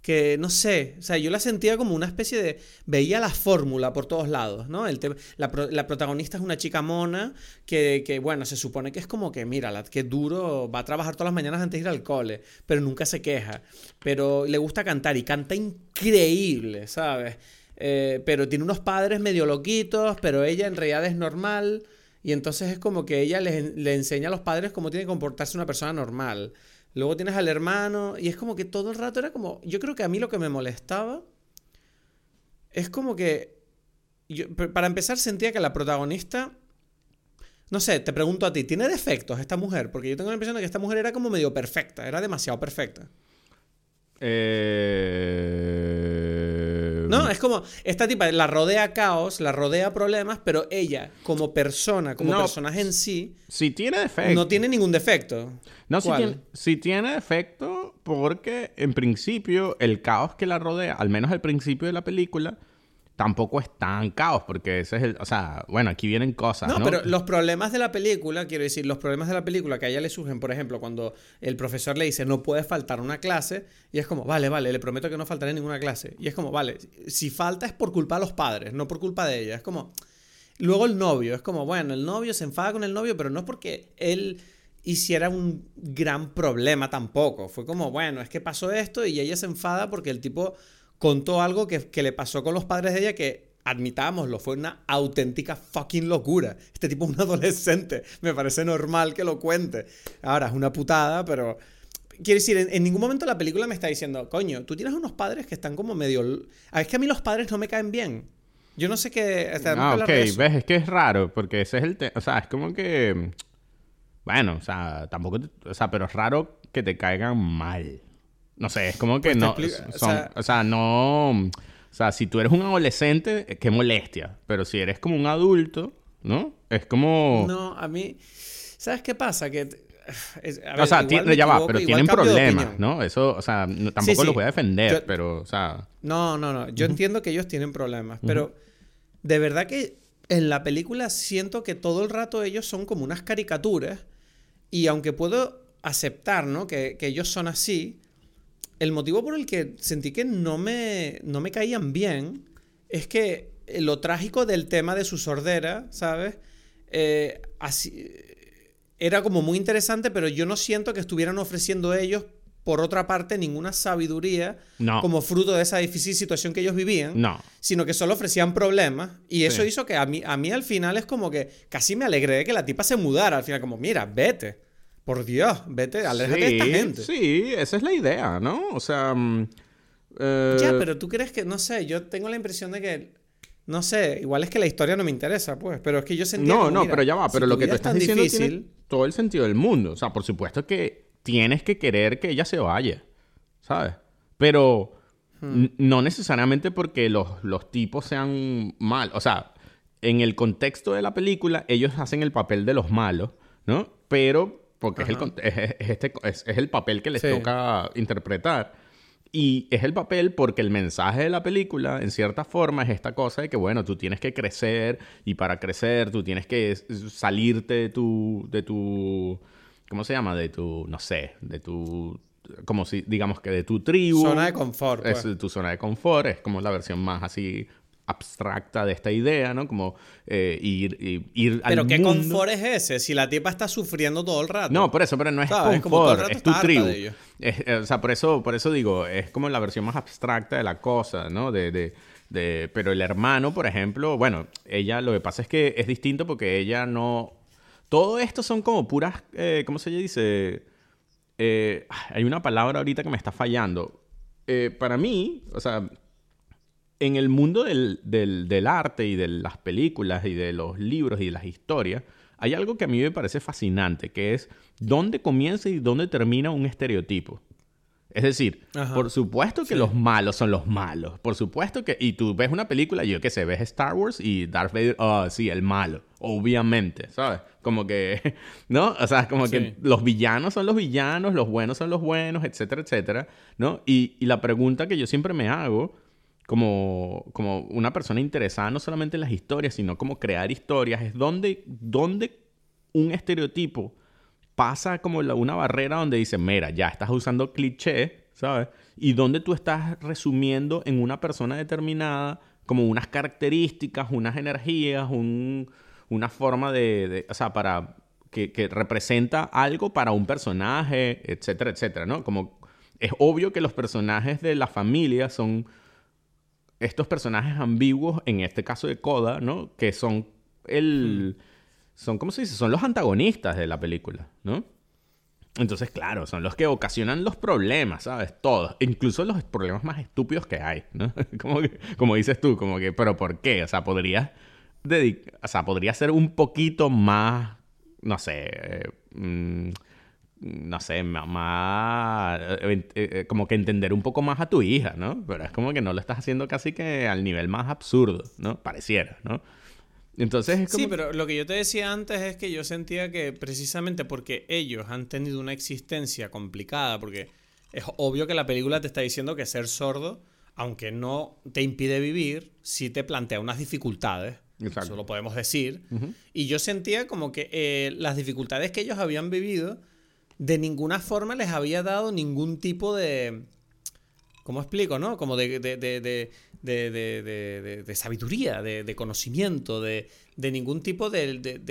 S1: que no sé, o sea, yo la sentía como una especie de, veía la fórmula por todos lados, ¿no? El la, la, protagonista es una chica mona que, que, bueno, se supone que es como que, mira, qué duro, va a trabajar todas las mañanas antes de ir al cole, pero nunca se queja, pero le gusta cantar y canta increíble, ¿sabes? Eh, pero tiene unos padres medio loquitos, pero ella en realidad es normal. Y entonces es como que ella le, le enseña a los padres cómo tiene que comportarse una persona normal. Luego tienes al hermano y es como que todo el rato era como, yo creo que a mí lo que me molestaba es como que, para empezar sentía que la protagonista, no sé, te pregunto a ti, ¿tiene defectos esta mujer? Porque yo tengo la impresión de que esta mujer era como medio perfecta, era demasiado perfecta.
S2: Eh...
S1: No, es como, esta tipa la rodea caos, la rodea problemas, pero ella, como persona, como personaje en sí,
S2: si tiene defecto.
S1: No tiene ningún defecto.
S2: No, si tiene, si tiene defecto, porque en principio el caos que la rodea, al menos al principio de la película, tampoco es tan caos, porque ese es el. O sea, bueno, aquí vienen cosas. No,
S1: pero los problemas de la película, quiero decir, los problemas de la película que a ella le surgen, por ejemplo, cuando el profesor le dice no puede faltar una clase, y es como, vale, vale, le prometo que no faltaré ninguna clase. Y es como, vale, si falta es por culpa de los padres, no por culpa de ella. Es como. Luego el novio, es como, bueno, el novio se enfada con el novio, pero no es porque él hiciera un gran problema tampoco. Fue como, bueno, es que pasó esto y ella se enfada porque el tipo contó algo que, le pasó con los padres de ella que admitámoslo, fue una auténtica fucking locura. Este tipo es un adolescente, me parece normal que lo cuente. Ahora, es una putada, pero... Quiero decir, en, ningún momento la película me está diciendo, coño, tú tienes unos padres que están como medio... Ah, es que a mí los padres no me caen bien. Yo no sé qué...
S2: ah, ok, ves, es que es raro, porque ese es el tema. O sea, es como que... Bueno, o sea, tampoco... O sea, pero es raro que te caigan mal. No sé, es como que pues no. o, sea, no. O sea, si tú eres un adolescente, qué molestia. Pero si eres como un adulto, ¿no? Es como.
S1: No, a mí. ¿Sabes qué pasa? Que.
S2: o sea, ya va, pero tienen problemas, ¿no? Eso, o sea, tampoco los voy a defender, pero, o sea.
S1: No, no, no. Yo entiendo que ellos tienen problemas, pero de verdad que en la película siento que todo el rato ellos son como unas caricaturas. Y aunque puedo aceptar, ¿no? Que, que ellos son así, el motivo por el que sentí que no me, no me caían bien es que lo trágico del tema de su sordera, ¿sabes? Eh, así, era como muy interesante, pero yo no siento que estuvieran ofreciendo ellos, por otra parte, ninguna sabiduría como fruto de esa difícil situación que ellos vivían,
S2: no.
S1: sino que solo ofrecían problemas. Y eso hizo que a mí, a mí al final es como que casi me alegré de que la tipa se mudara. Al final, como, mira, vete. Por Dios, vete, aléjate de esta gente.
S2: Sí, esa es la idea, ¿no? O sea. Mm,
S1: eh, ya, pero tú crees que, no sé, yo tengo la impresión de que. No sé, igual es que la historia no me interesa, pues. Pero es que yo sentía.
S2: No, no, pero ya va. Pero lo que tú estás diciendo tiene todo el sentido del mundo. O sea, por supuesto que tienes que querer que ella se vaya. ¿Sabes? Pero. Hmm. No necesariamente porque los, los tipos sean mal. O sea, en el contexto de la película, ellos hacen el papel de los malos, ¿no? Pero porque es el, es, este, es, el, papel que les toca interpretar. Y es el papel porque el mensaje de la película, en cierta forma, es esta cosa de que, bueno, tú tienes que crecer y para crecer tú tienes que salirte de tu, de tu, ¿cómo se llama? De tu, no sé, de tu como si, digamos que de tu tribu.
S1: Zona de confort.
S2: Es
S1: pues.
S2: tu zona de confort, es como la versión más así abstracta de esta idea, ¿no? Como eh, ir, ir, ir
S1: Pero
S2: al
S1: ¿qué
S2: mundo.
S1: confort es ese? Si la tipa está sufriendo todo el rato.
S2: No, por eso, pero no es
S1: ¿Sabes?
S2: Confort, es tu tribu. Es- eh, o sea, por eso, por eso digo, es como la versión más abstracta de la cosa, ¿no? De, de, de- pero el hermano, por ejemplo, bueno, ella lo que pasa es que es distinto porque ella no... Todo esto son como puras, eh, ¿cómo se dice? Eh, hay una palabra ahorita que me está fallando. Eh, para mí, o sea, en el mundo del, del- del arte y de las películas y de los libros y de las historias, hay algo que a mí me parece fascinante, que es dónde comienza y dónde termina un estereotipo. Es decir,
S1: Ajá.
S2: por supuesto que los malos son los malos. Por supuesto que... Y tú ves una película, yo qué sé, ves Star Wars y Darth Vader, ah, sí, el malo. Obviamente, ¿sabes? Como que... ¿No? O sea, como
S1: Sí.
S2: que los villanos son los villanos, los buenos son los buenos, etcétera, etcétera. ¿No? Y, y la pregunta que yo siempre me hago, como, como una persona interesada no solamente en las historias, sino como crear historias, es dónde, dónde un estereotipo pasa como una barrera donde dice, mira, ya estás usando cliché, ¿sabes? Y donde tú estás resumiendo en una persona determinada como unas características, unas energías, un- una forma de, de- o sea, para que, que representa algo para un personaje, etcétera, etcétera, ¿no? Como es obvio que los personajes de la familia son estos personajes ambiguos, en este caso de Coda, ¿no? Que son el... Son, ¿cómo se dice? Son los antagonistas de la película, ¿no? Entonces, claro, son los que ocasionan los problemas, ¿sabes? Todos. Incluso los problemas más estúpidos que hay, ¿no? como, que- como dices tú, como que, ¿pero por qué? O sea, podrías... dedic- O sea, podría ser un poquito más, no sé... eh, mm, no sé, ma- más, eh, eh, eh, como que entender un poco más a tu hija, ¿no? Pero es como que no lo estás haciendo casi que al nivel más absurdo, ¿no? Pareciera, ¿no? Entonces es como...
S1: Sí, pero lo que yo te decía antes es que yo sentía que precisamente porque ellos han tenido una existencia complicada, porque es obvio que la película te está diciendo que ser sordo, aunque no te impide vivir, sí te plantea unas dificultades.
S2: Exacto.
S1: Eso lo podemos decir. Y yo sentía como que eh, las dificultades que ellos habían vivido, de ninguna forma les había dado ningún tipo de... ¿Cómo explico, no? Como de, de, de, de, de, de- sabiduría, de, conocimiento, de, de ningún tipo de,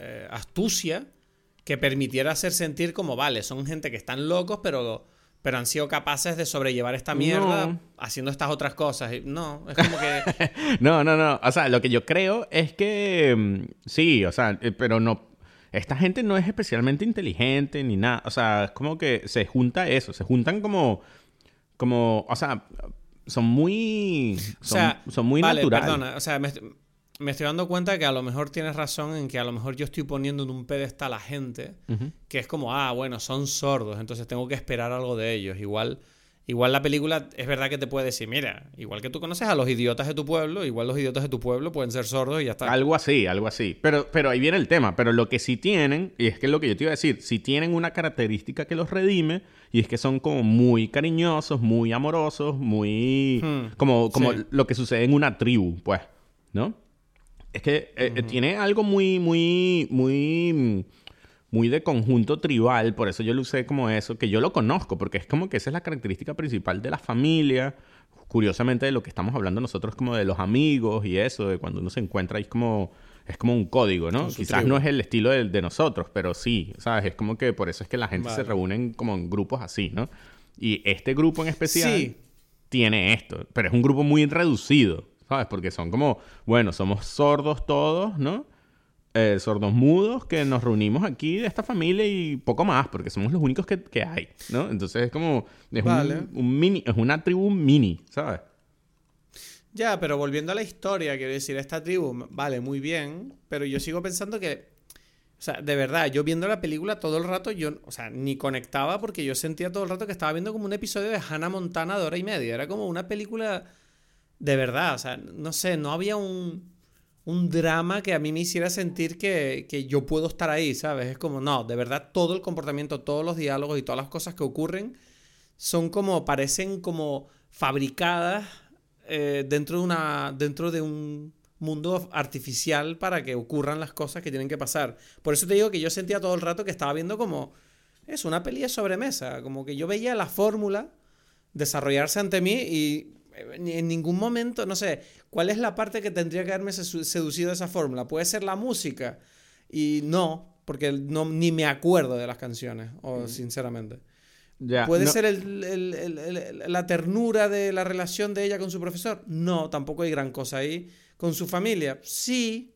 S1: eh, astucia que permitiera hacer sentir como, vale, son gente que están locos, pero, pero han sido capaces de sobrellevar esta mierda
S2: No.
S1: haciendo estas otras cosas. No, es como que...
S2: No, no, no. O sea, lo que yo creo es que mm, sí, o sea, eh, pero no. Esta gente no es especialmente inteligente ni nada. O sea, es como que se junta eso. Se juntan como. Como. O sea, son muy. Son,
S1: O sea,
S2: son muy
S1: vale,
S2: naturales.
S1: Perdona, o sea, me, est- me estoy dando cuenta que a lo mejor tienes razón en que a lo mejor yo estoy poniendo en un pedestal a gente
S2: Ujú.
S1: que es como, ah, bueno, son sordos, entonces tengo que esperar algo de ellos. Igual, igual la película es verdad que te puede decir, mira, igual que tú conoces a los idiotas de tu pueblo, igual los idiotas de tu pueblo pueden ser sordos y ya está.
S2: Algo así, algo así. Pero, pero ahí viene el tema. Pero lo que sí tienen, y es que es lo que yo te iba a decir, sí tienen una característica que los redime, y es que son como muy cariñosos, muy amorosos, muy...
S1: Hmm,
S2: como como
S1: sí.
S2: lo que sucede en una tribu, pues, ¿no? Es que eh, eh, tiene algo muy, muy, muy... Muy de conjunto tribal, por eso yo lo usé como eso, que yo lo conozco, porque es como que esa es la característica principal de la familia, curiosamente de lo que estamos hablando nosotros como de los amigos y eso, de cuando uno se encuentra es como, es como un código, ¿no? Quizás
S1: tribu.
S2: no es el estilo de, de nosotros, pero sí, ¿sabes? Es como que por eso es que la gente se
S1: Vale.
S2: reúne en- como en grupos así, ¿no? Y este grupo en especial
S1: Sí.
S2: tiene esto, pero es un grupo muy reducido, ¿sabes? Porque son como, bueno, somos sordos todos, ¿no? Eh, sordos mudos que nos reunimos aquí de esta familia y poco más, porque somos los únicos que, que hay, ¿no? Entonces es como, es, un-
S1: Vale.
S2: un, mini, es una tribu mini, ¿sabes?
S1: Ya, pero volviendo a la historia, quiero decir, esta tribu, vale, muy bien, pero yo sigo pensando que, o sea, de verdad, yo viendo la película todo el rato, yo, o sea, ni conectaba porque yo sentía todo el rato que estaba viendo como un episodio de Hannah Montana de hora y media, era como una película de verdad, o sea, no sé, no había un, un drama que a mí me hiciera sentir que, que yo puedo estar ahí, ¿sabes? Es como, no, de verdad, todo el comportamiento, todos los diálogos y todas las cosas que ocurren son como, parecen como fabricadas eh, dentro, de una, dentro de un mundo artificial para que ocurran las cosas que tienen que pasar. Por eso te digo que yo sentía todo el rato que estaba viendo como es una peli de sobremesa. Como que yo veía la fórmula desarrollarse ante mí y en ningún momento, no sé, ¿cuál es la parte que tendría que haberme seducido de esa fórmula? ¿Puede ser la música? Y no, porque no, ni me acuerdo de las canciones, o, mm. sinceramente. ¿Puede ser la ternura de la relación de ella con su profesor? No, tampoco hay gran cosa ahí. ¿Con su familia? Sí.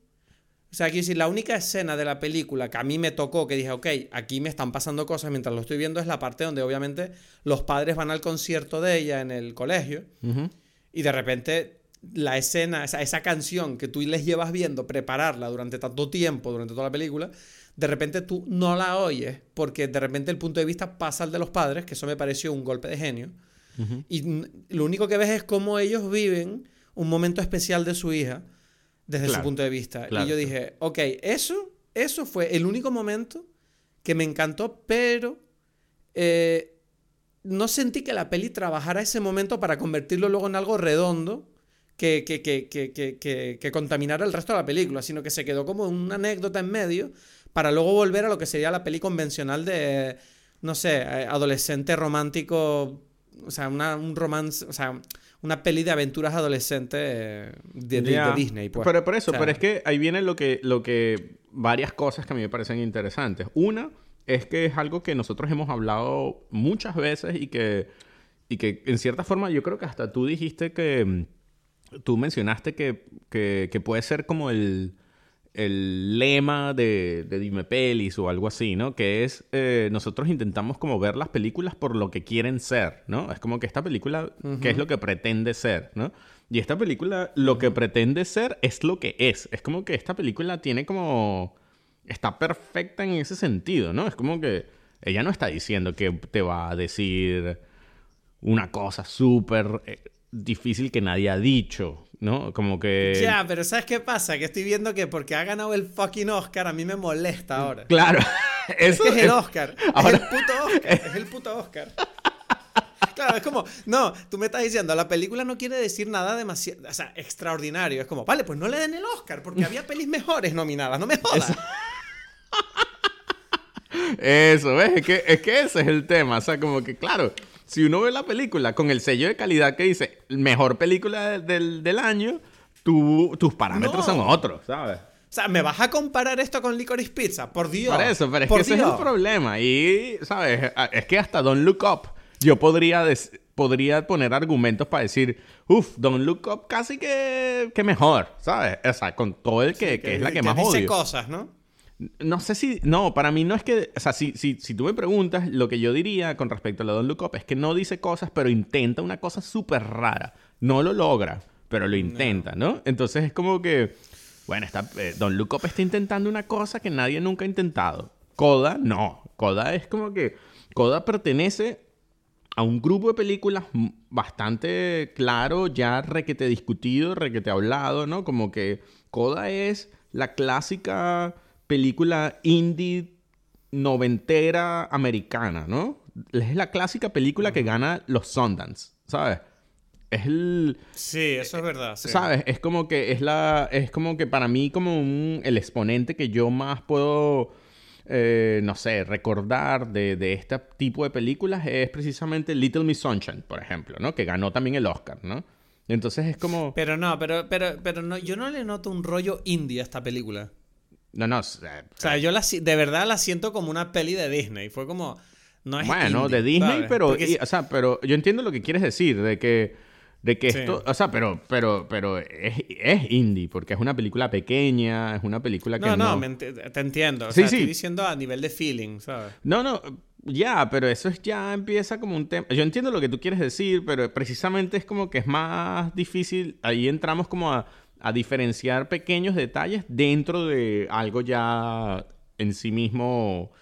S1: O sea, quiero decir, la única escena de la película que a mí me tocó, que dije, ok, aquí me están pasando cosas mientras lo estoy viendo, es la parte donde obviamente los padres van al concierto de ella en el colegio y de repente la escena, esa, esa canción que tú les llevas viendo, prepararla durante tanto tiempo, durante toda la película, de repente tú no la oyes porque de repente el punto de vista pasa al de los padres, que eso me pareció un golpe de genio. Y lo único que ves es cómo ellos viven un momento especial de su hija desde su punto de vista. Y yo dije, ok, eso, eso fue el único momento que me encantó, pero eh, no sentí que la peli trabajara ese momento para convertirlo luego en algo redondo que, que, que, que, contaminara el resto de la película, sino que se quedó como una anécdota en medio para luego volver a lo que sería la peli convencional de, no sé, eh, adolescente romántico, o sea, una, un romance, o sea, una peli de aventuras adolescentes eh, de, Disney. Pues.
S2: Pero por eso, pero es que ahí viene lo que, lo que, varias cosas que a mí me parecen interesantes. Una es que es algo que nosotros hemos hablado muchas veces y que, y que en cierta forma yo creo que hasta tú dijiste que, tú mencionaste que, que puede ser como el el lema de, de, Dime Pelis o algo así, ¿no? Que es, eh, nosotros intentamos como ver las películas por lo que quieren ser, ¿no? Es como que esta película, ¿qué es lo que pretende ser, ¿no? Y esta película, lo que pretende ser es lo que es. Es como que esta película tiene como... Está perfecta en ese sentido, ¿no? Es como que ella no está diciendo que te va a decir una cosa súper eh, difícil que nadie ha dicho, ¿no? Como que...
S1: Ya, pero ¿sabes qué pasa? Que estoy viendo que porque ha ganado el fucking Oscar a mí me molesta ahora.
S2: Claro.
S1: Eso es, el Oscar. Es el puto Oscar. es el puto Oscar. Claro, es como, no, tú me estás diciendo, la película no quiere decir nada demasiado, o sea, extraordinario. Es como, vale, pues no le den el Oscar porque había pelis mejores nominadas, no me jodas.
S2: Eso, ¿ves? Es que, es que ese es el tema. O sea, como que, claro, si uno ve la película con el sello de calidad que dice mejor película del, año, tus parámetros son otros, ¿sabes?
S1: O sea, ¿me vas a comparar esto con Licorice Pizza? Por Dios.
S2: Por eso, pero es que ese es el problema. Y, ¿sabes? Es que hasta Don't Look Up, yo podría, podría poner argumentos para decir, uff, Don't Look Up casi que, que mejor, ¿sabes? O sea, con todo el que, que, es la que, más dice
S1: cosas, ¿no?
S2: No sé si. No, para mí no es que. O sea, si, si, si tú me preguntas, lo que yo diría con respecto a la Don Look Up es que no dice cosas, pero intenta una cosa súper rara. No lo logra, pero lo intenta, ¿no? Entonces es como que. Bueno, está, eh, Don Look Up está intentando una cosa que nadie nunca ha intentado. Coda, no. Coda es como que. Coda pertenece a un grupo de películas bastante claro, ya requete discutido, requete hablado, ¿no? Como que Coda es la clásica película indie noventera americana, ¿no? Es la clásica película que gana los Sundance, ¿sabes? Es el...
S1: Sí, eso es verdad.
S2: ¿Sabes? Es como que es la... Es como que para mí como un, el exponente que yo más puedo... Eh, no sé, recordar de, de, este tipo de películas es precisamente Little Miss Sunshine, por ejemplo, ¿no? Que ganó también el Oscar, ¿no? Entonces es como...
S1: Pero no, pero, pero, pero no, yo no le noto un rollo indie a esta película.
S2: No, no.
S1: o sea, yo la, de verdad la siento como una peli de Disney. Fue como. No es
S2: bueno, de Disney, pero. o sea, pero yo entiendo lo que quieres decir, de que. De que esto, o sea, pero, pero, pero es, es, indie, porque es una película pequeña, es una película que no...
S1: No, no, te entiendo. O sea, estoy diciendo a nivel de feeling, ¿sabes?
S2: No, no, ya, pero eso es, ya empieza como un tema... Yo entiendo lo que tú quieres decir, pero precisamente es como que es más difícil, ahí entramos como a a diferenciar pequeños detalles dentro de algo ya en sí mismo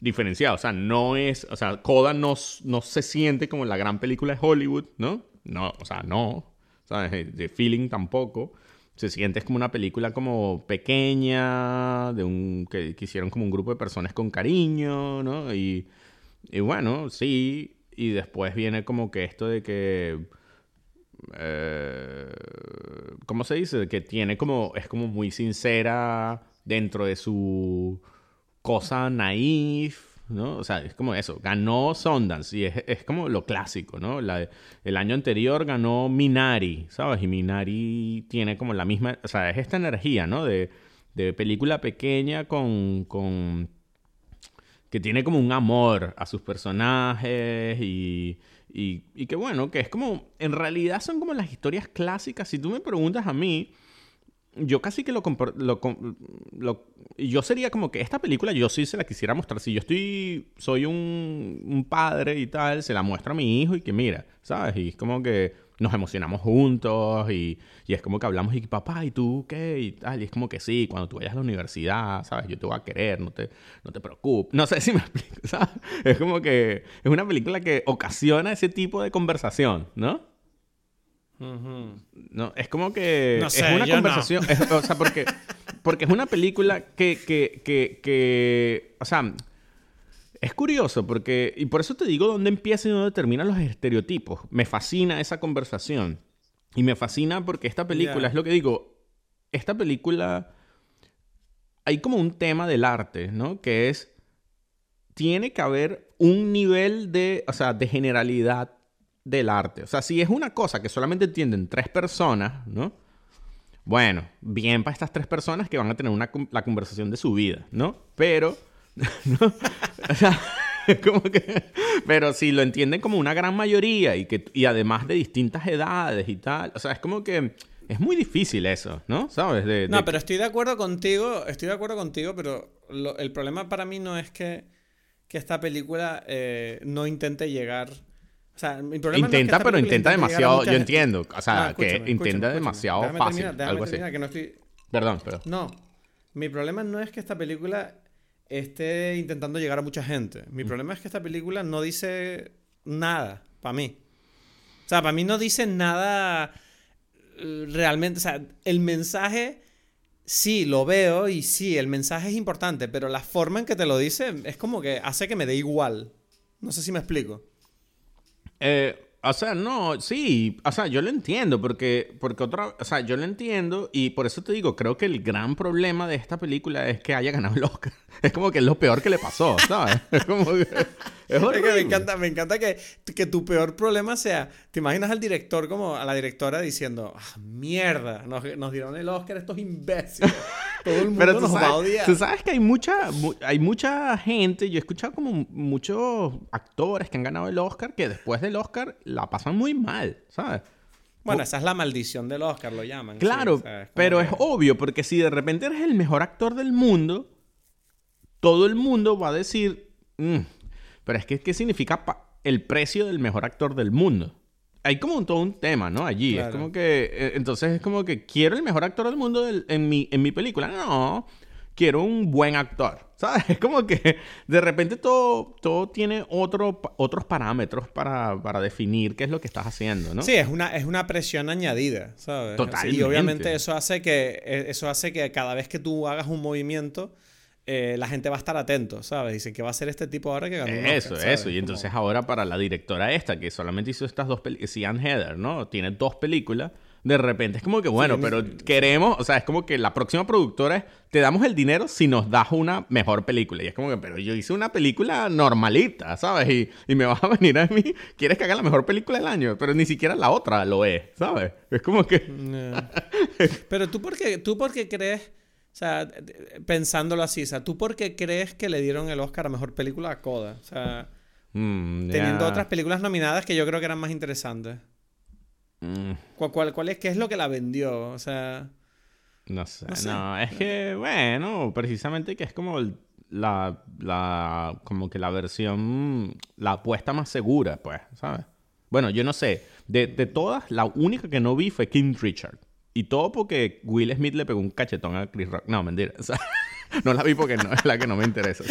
S2: diferenciado. O sea, no es, o sea, Coda no, no se siente como la gran película de Hollywood, ¿no? No, o sea, no. ¿Sabes? De feeling tampoco. Se siente como una película como pequeña, de un, que, que hicieron como un grupo de personas con cariño, ¿no? Y, y bueno, sí. Y después viene como que esto de que eh, ¿cómo se dice? Que tiene como, es como muy sincera dentro de su cosa naif, ¿no? O sea, es como eso, ganó Sundance y es, como lo clásico, ¿no? el año anterior ganó Minari, ¿sabes? Y Minari tiene como la misma, o sea, es esta energía, ¿no? De, de película pequeña con, con... que tiene como un amor a sus personajes y, y, y que bueno, que es como, en realidad son como las historias clásicas, si tú me preguntas a mí, yo casi que lo, lo, lo, yo sería como que esta película yo sí se la quisiera mostrar. Si yo estoy soy un, un, padre y tal se la muestra a mi hijo y que mira sabes y es como que nos emocionamos juntos y, y es como que hablamos y papá y tú qué y tal y es como que sí cuando tú vayas a la universidad sabes yo te voy a querer no te no te preocupes. No sé si me explico sabes es como que es una película que ocasiona ese tipo de conversación no no, es como que es una conversación, o sea, porque, porque es una película que, que, que, que, o sea, es curioso porque, y por eso te digo dónde empieza y dónde terminan los estereotipos. Me fascina esa conversación. Y me fascina porque esta película, es lo que digo, esta película, hay como un tema del arte, ¿no? Que es, tiene que haber un nivel de, o sea, de generalidad del arte. O sea, si es una cosa que solamente entienden tres personas, ¿no? Bueno, bien para estas tres personas que van a tener una, la conversación de su vida, ¿no? Pero, ¿no? O sea, como que... Pero si lo entienden como una gran mayoría y, que, y además de distintas edades y tal, o sea, es como que... Es muy difícil eso, ¿no? ¿Sabes?
S1: no, pero estoy de acuerdo contigo, estoy de acuerdo contigo, pero el problema para mí no es que, que esta película eh, no intente llegar o sea, mi problema
S2: intenta, pero intenta demasiado. Yo entiendo. O sea, que intenta demasiado fácil. algo así.
S1: Que no estoy...
S2: Perdón, pero.
S1: No. Mi problema no es que esta película esté intentando llegar a mucha gente. Mi mm. problema es que esta película no dice nada para mí. O sea, para mí no dice nada eh, realmente. O sea, el mensaje sí lo veo y sí, el mensaje es importante, pero la forma en que te lo dice es como que hace que me dé igual. No sé si me explico.
S2: Eh, o sea, no, sí, o sea, yo lo entiendo, porque, porque otra, o sea, yo lo entiendo y por eso te digo, creo que el gran problema de esta película es que haya ganado el. Es como que es lo peor que le pasó, ¿sabes? Es como que...
S1: Es, que me encanta, me encanta que, que, tu peor problema sea, te imaginas al director como a la directora diciendo, ah, mierda, nos, nos dieron el Oscar estos imbéciles. Todo el mundo Pero nos
S2: va a odiar. Tú sabes que hay mucha, hay mucha gente, yo he escuchado como muchos actores que han ganado el Oscar que después del Oscar la pasan muy mal, ¿sabes?
S1: Bueno, esa es la maldición del Oscar, lo llaman.
S2: Claro, pero es obvio, porque si de repente eres el mejor actor del mundo, todo el mundo va a decir, mm, pero es que, ¿qué significa el precio del mejor actor del mundo? hay como todo un tema, ¿no? Allí. Es como que. Eh, entonces es como que quiero el mejor actor del mundo en, mi, en mi película. No. Quiero un buen actor. ¿Sabes? Es como que de repente todo, todo tiene otro, otros parámetros para, definir qué es lo que estás haciendo, ¿no?
S1: Sí, es una, es una presión añadida, ¿sabes? Totalmente. Y obviamente eso hace que. Eh, eso hace que cada vez que tú hagas un movimiento eh, la gente va a estar atento, ¿sabes? Dicen que va a ser este tipo ahora que ganó
S2: Eso, eso. Y entonces ahora para la directora esta, que solamente hizo estas dos películas, Sian Heather, ¿no? Tiene dos películas. De repente es como que, bueno, pero queremos, o sea, es como que la próxima productora es, te damos el dinero si nos das una mejor película. Y es como que, pero yo hice una película normalita, ¿sabes? Y, y me vas a venir a mí, quieres que haga la mejor película del año, pero ni siquiera la otra lo es, ¿sabes? Es como que...
S1: pero tú por qué, tú por qué crees o sea, pensándolo así, o sea, ¿tú por qué crees que le dieron el Oscar a Mejor Película a Coda? O sea, mm, teniendo otras películas nominadas que yo creo que eran más interesantes. Mm. ¿Cuál, cuál, es, ¿Qué es lo que la vendió? O sea...
S2: No sé, no, es que, bueno, precisamente que es como la, la, como que la versión, la apuesta más segura, pues, ¿sabes? Bueno, yo no sé, de, de todas, la única que no vi fue King Richard. Y todo porque Will Smith le pegó un cachetón a Chris Rock. No, mentira. no la vi porque no es la que no me interesa.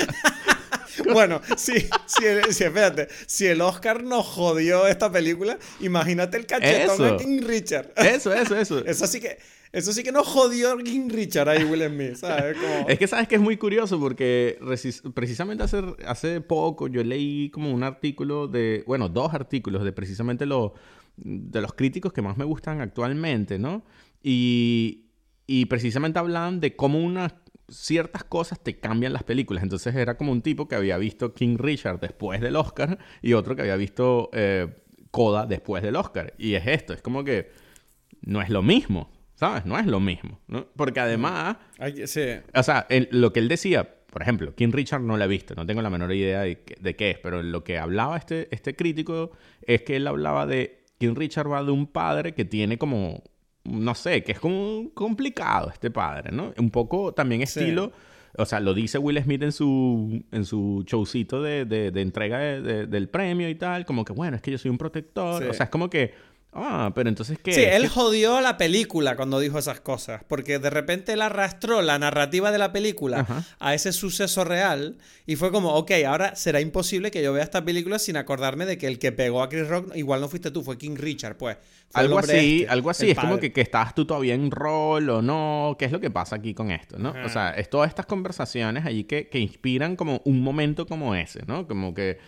S1: bueno, sí, sí, sí, espérate. Si el Oscar nos jodió esta película, imagínate el cachetón a King Richard.
S2: eso, eso, eso.
S1: Eso sí que, eso sí que nos jodió King Richard ahí, Will Smith, ¿sabes?
S2: Es que sabes que es muy curioso porque precisamente hace, hace poco yo leí como un artículo de, bueno, dos artículos de precisamente los de los críticos que más me gustan actualmente, ¿no? Y, precisamente hablan de cómo una... ciertas cosas te cambian las películas. Entonces era como un tipo que había visto King Richard después del Oscar y otro que había visto eh, Coda después del Oscar. Y es esto, es como que no es lo mismo, ¿sabes? No es lo mismo, ¿no? Porque además,
S1: sí.
S2: o sea, lo que él decía, por ejemplo, King Richard no lo he visto, no tengo la menor idea de, qué es, pero lo que hablaba este, este crítico es que él hablaba de King Richard va de un padre que tiene como no sé, que es como complicado este padre, ¿no? Un poco también estilo, o sea, lo dice Will Smith en su, en su showcito de, de, entrega del premio y tal, como que, bueno, es que yo soy un protector, o sea, es como que Ah, pero entonces qué.
S1: Sí, él jodió la película cuando dijo esas cosas, porque de repente él arrastró la narrativa de la película a ese suceso real y fue como, ok, ahora será imposible que yo vea esta película sin acordarme de que el que pegó a Chris Rock igual no fuiste tú, fue King Richard, pues.
S2: algo así, este, algo así, es como que, que estabas tú todavía en rol o no, ¿qué es lo que pasa aquí con esto, no? O sea, es todas estas conversaciones allí que, que inspiran como un momento como ese, ¿no? Como que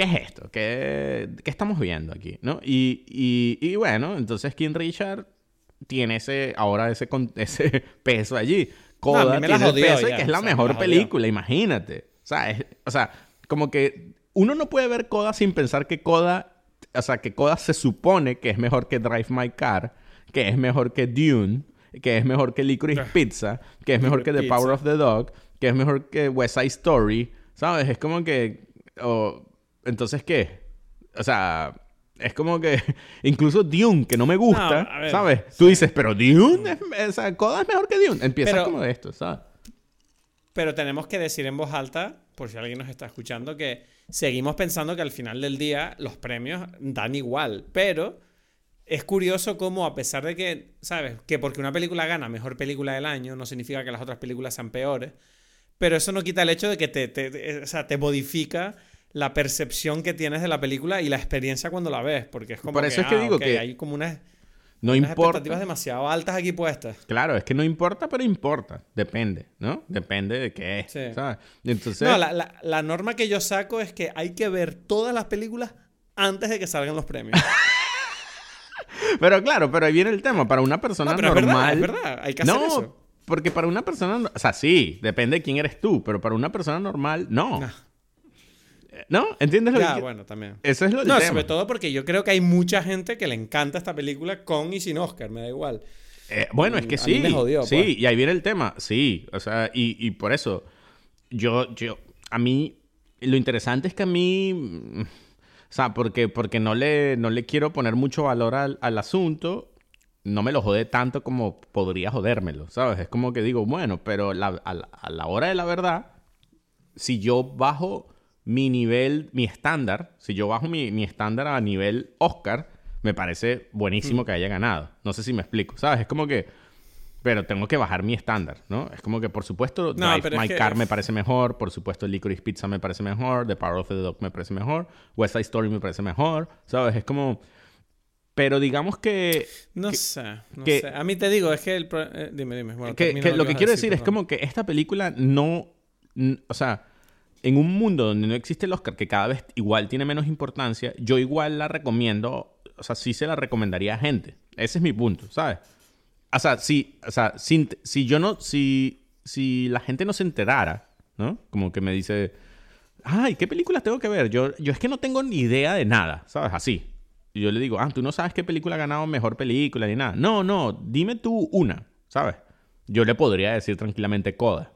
S2: ¿qué es esto? ¿Qué, estamos viendo aquí? ¿no? Y, bueno, entonces King Richard tiene ese, ahora ese, ese peso allí. Coda tiene el peso que es la mejor película, imagínate. O sea, o sea, como que uno no puede ver Coda sin pensar que Coda, o sea, que Coda se supone que es mejor que Drive My Car, que es mejor que Dune, que es mejor que Licorice Pizza, que es mejor que The Power of the Dog, que es mejor que West Side Story, ¿sabes? Es como que... Entonces, ¿qué? O sea, es como que incluso Dune, que no me gusta, ¿sabes? Tú dices, pero Dune, es, o sea, Coda es mejor que Dune. Empieza como de esto, ¿sabes?
S1: Pero tenemos que decir en voz alta, por si alguien nos está escuchando, que seguimos pensando que al final del día los premios dan igual. Pero es curioso cómo, a pesar de que, ¿sabes? Que porque una película gana mejor película del año, no significa que las otras películas sean peores. Pero eso no quita el hecho de que te, te, o sea, te modifica la percepción que tienes de la película y la experiencia cuando la ves, porque es como
S2: Por eso
S1: que,
S2: es que
S1: ah,
S2: digo que
S1: hay como unas,
S2: no importa.
S1: expectativas demasiado altas aquí puestas.
S2: Claro, es que no importa, pero importa. Depende, ¿no? Depende de qué es. ¿sabes? Entonces...
S1: No, la, la, norma que yo saco es que hay que ver todas las películas antes de que salgan los premios.
S2: pero claro, pero ahí viene el tema. Para una persona
S1: pero
S2: normal.
S1: Es verdad, es verdad, hay que hacer no, eso.
S2: Porque para una persona. O sea, sí, depende de quién eres tú, pero para una persona normal, no. ¿No? ¿Entiendes lo
S1: ya,
S2: que
S1: bueno, también.
S2: Eso es lo
S1: No, sobre todo porque yo creo que hay mucha gente que le encanta esta película con y sin Oscar, me da igual.
S2: Eh, bueno, es que sí. sí, pues. y ahí viene el tema. Sí, o sea, y, por eso, yo, yo, a mí, lo interesante es que a mí, o sea, porque, porque no, le, no le quiero poner mucho valor al, asunto, no me lo jode tanto como podría jodérmelo, ¿sabes? Es como que digo, bueno, pero a, a la hora de la verdad, si yo bajo mi nivel, mi estándar, si yo bajo mi, estándar a nivel Oscar, me parece buenísimo mm. que haya ganado. No sé si me explico, ¿sabes? Es como que... Pero tengo que bajar mi estándar, ¿no? Es como que, por supuesto, Drive My Car me parece mejor. Por supuesto, Licorice Pizza me parece mejor. The Power of the Dog me parece mejor. West Side Story me parece mejor. ¿Sabes? Es como... Pero digamos que...
S1: No sé, no sé. A mí te digo, es que el... Eh, dime, dime.
S2: Bueno, que, lo que quiero decir, es como que esta película no... O sea en un mundo donde no existe el Oscar, que cada vez igual tiene menos importancia, yo igual la recomiendo, o sea, sí se la recomendaría a gente. Ese es mi punto, ¿sabes? O sea, si, o sea, si, yo no, si, si la gente no se enterara, ¿no? Como que me dice, ay, ¿qué películas tengo que ver? Yo, yo es que no tengo ni idea de nada, ¿sabes? Así. Y yo le digo, ah, tú no sabes qué película ha ganado mejor película ni nada. No, no, dime tú una, ¿sabes? Yo le podría decir tranquilamente Coda.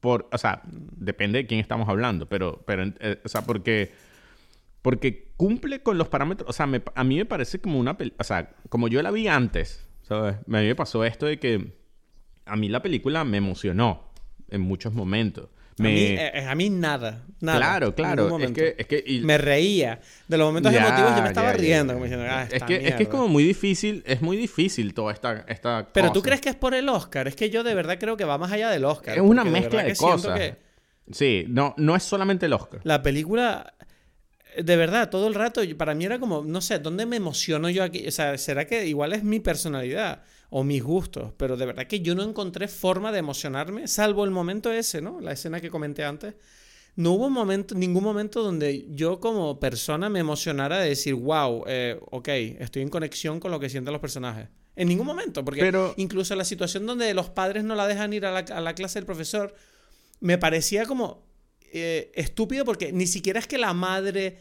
S2: Por, o sea, depende de quién estamos hablando, pero, pero eh, o sea, porque, porque cumple con los parámetros, o sea, a mí me parece como una, o sea, como yo la vi antes, ¿sabes? A mí me pasó esto de que a mí la película me emocionó en muchos momentos.
S1: Eh, a, mí, nada, nada.
S2: Claro, claro. Es que, es que
S1: Me reía. De los momentos emotivos yo me estaba riendo. Como diciendo, ah,
S2: es, que, es que es como muy difícil, es muy difícil toda esta, esta
S1: Pero tú crees que es por el Oscar. Es que yo de verdad creo que va más allá del Oscar.
S2: Es una mezcla de, cosas. Sí, no, no es solamente el Oscar.
S1: La película de verdad, todo el rato, para mí era como, no sé, ¿dónde me emociono yo aquí? O sea, ¿será que igual es mi personalidad o mis gustos? Pero de verdad que yo no encontré forma de emocionarme, salvo el momento ese, ¿no? La escena que comenté antes. No hubo momento, ningún momento donde yo como persona me emocionara de decir, wow, eh, ok, estoy en conexión con lo que sienten los personajes. En ningún momento. Porque
S2: Pero-
S1: incluso la situación donde los padres no la dejan ir a la, a la clase del profesor, me parecía como eh, estúpido porque ni siquiera es que la madre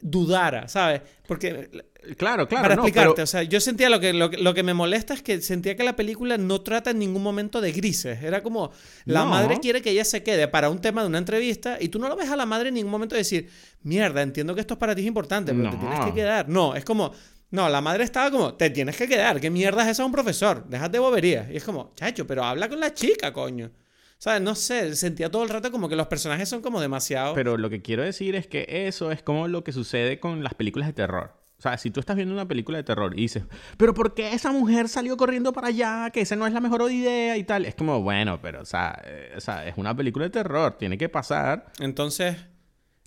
S1: dudara, ¿sabes? Porque
S2: Claro, claro,
S1: para
S2: no,
S1: explicarte,
S2: pero-
S1: o sea, yo sentía lo que, lo, que- lo que me molesta es que sentía que la película no trata en ningún momento de grises. Era como, la
S2: No.
S1: madre quiere que ella se quede para un tema de una entrevista y tú no lo ves a la madre en ningún momento decir, mierda, entiendo que esto es para ti importante, pero te tienes que quedar. No, es como, no, la madre estaba como, te tienes que quedar, ¿qué mierda es eso a un profesor? Déjate de boberías. Y es como, chacho, pero habla con la chica, coño. ¿Sabes? No sé, sentía todo el rato como que los personajes son como demasiado...
S2: Pero lo que quiero decir es que eso es como lo que sucede con las películas de terror. O sea, si tú estás viendo una película de terror y dices, pero ¿por qué esa mujer salió corriendo para allá? Que esa no es la mejor idea y tal. Es como, bueno, pero, o sea, eh, o sea, es una película de terror. Tiene que pasar.
S1: Entonces,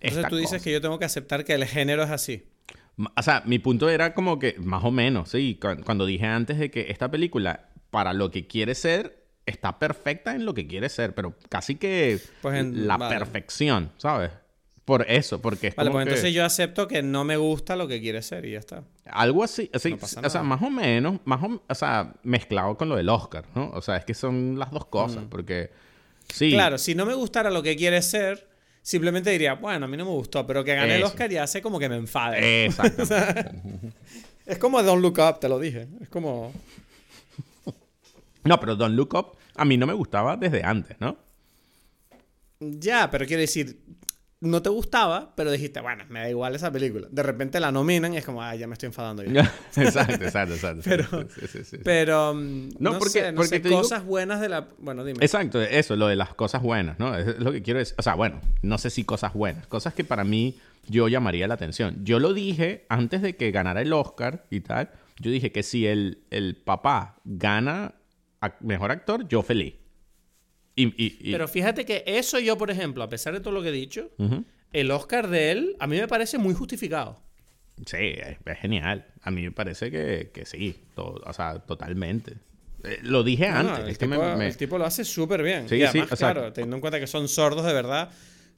S1: entonces tú dices
S2: cosa.
S1: que yo tengo que aceptar que el género es así.
S2: O sea, mi punto era como que, más o menos, sí. cu- Cuando dije antes de que esta película, para lo que quiere ser, está perfecta en lo que quiere ser, pero casi que
S1: Pues en-
S2: la
S1: vale.
S2: perfección, ¿sabes? Por eso, porque es
S1: Vale,
S2: como
S1: pues
S2: que-
S1: entonces yo acepto que no me gusta lo que quiere ser y ya está.
S2: Algo así, así
S1: No
S2: o sea, más o menos, más o, o sea, mezclado con lo del Oscar, ¿no? O sea, es que son las dos cosas, porque sí,
S1: Mm. Claro, si no me gustara lo que quiere ser, simplemente diría, bueno, a mí no me gustó, pero que gane el
S2: Eso.
S1: Oscar ya hace como que me enfade.
S2: exacto.
S1: Es como Don't Look Up, te lo dije. Es como...
S2: no, pero Don't Look Up a mí no me gustaba desde antes, ¿no?
S1: Ya, pero quiero decir, no te gustaba, pero dijiste, bueno, me da igual esa película. De repente la nominan y es como, ah, ya me estoy enfadando yo.
S2: exacto, exacto, exacto.
S1: Pero-
S2: Sí, sí, sí.
S1: Pero, mm,
S2: No,
S1: no,
S2: porque-
S1: sé, no
S2: porque
S1: sé,
S2: te digo-
S1: cosas buenas de la... Bueno, dime.
S2: Exacto, eso, lo de las cosas buenas, ¿no? Es lo que quiero decir. O sea, bueno, no sé si cosas buenas, cosas que para mí yo llamaría la atención. Yo lo dije antes de que ganara el Oscar y tal. Yo dije que si el, el papá gana a mejor actor, yo feliz. Y, y- y-
S1: Pero fíjate que eso yo, por ejemplo, a pesar de todo lo que he dicho,
S2: Ujú.
S1: el Oscar de él a mí me parece muy justificado.
S2: Sí, es, es genial. A mí me parece que, que sí, o sea, totalmente. Eh, lo dije
S1: No, no,
S2: antes.
S1: el,
S2: es que me-
S1: tipo,
S2: me-
S1: el tipo lo hace súper bien.
S2: Sí,
S1: y
S2: sí,
S1: además,
S2: o sea-
S1: claro, teniendo en cuenta que son sordos de verdad,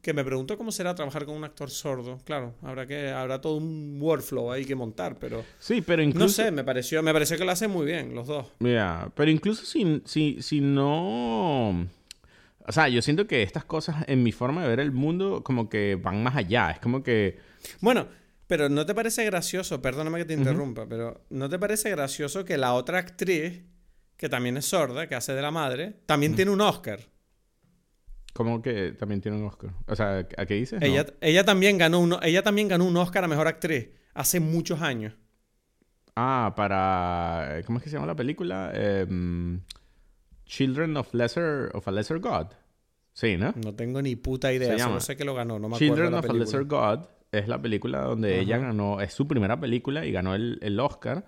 S1: que me pregunto cómo será trabajar con un actor sordo. Claro, habrá que habrá todo un workflow ahí que montar, pero
S2: Sí, pero incluso...
S1: no sé, me pareció me pareció que lo hacen muy bien los dos.
S2: Ya, pero incluso si, si, si no... O sea, yo siento que estas cosas en mi forma de ver el mundo como que van más allá. Es como que...
S1: Bueno, pero ¿no te parece gracioso? Perdóname que te interrumpa, pero ¿no te parece gracioso que la otra actriz, que también es sorda, que hace de la madre, también tiene un Oscar?
S2: Como que también tiene un Oscar. O sea, ¿a qué dices? No.
S1: Ella, ella, también ganó un, ella también ganó un Oscar a Mejor Actriz hace muchos años.
S2: Ah, para... ¿Cómo es que se llama la película? Em, Children of Lesser... Of a Lesser God. Sí, ¿no?
S1: No tengo ni puta idea, solo sé que lo ganó, no me acuerdo
S2: Children
S1: la
S2: of a. Lesser God es la película donde ella ganó, es su primera película y ganó el, el Oscar.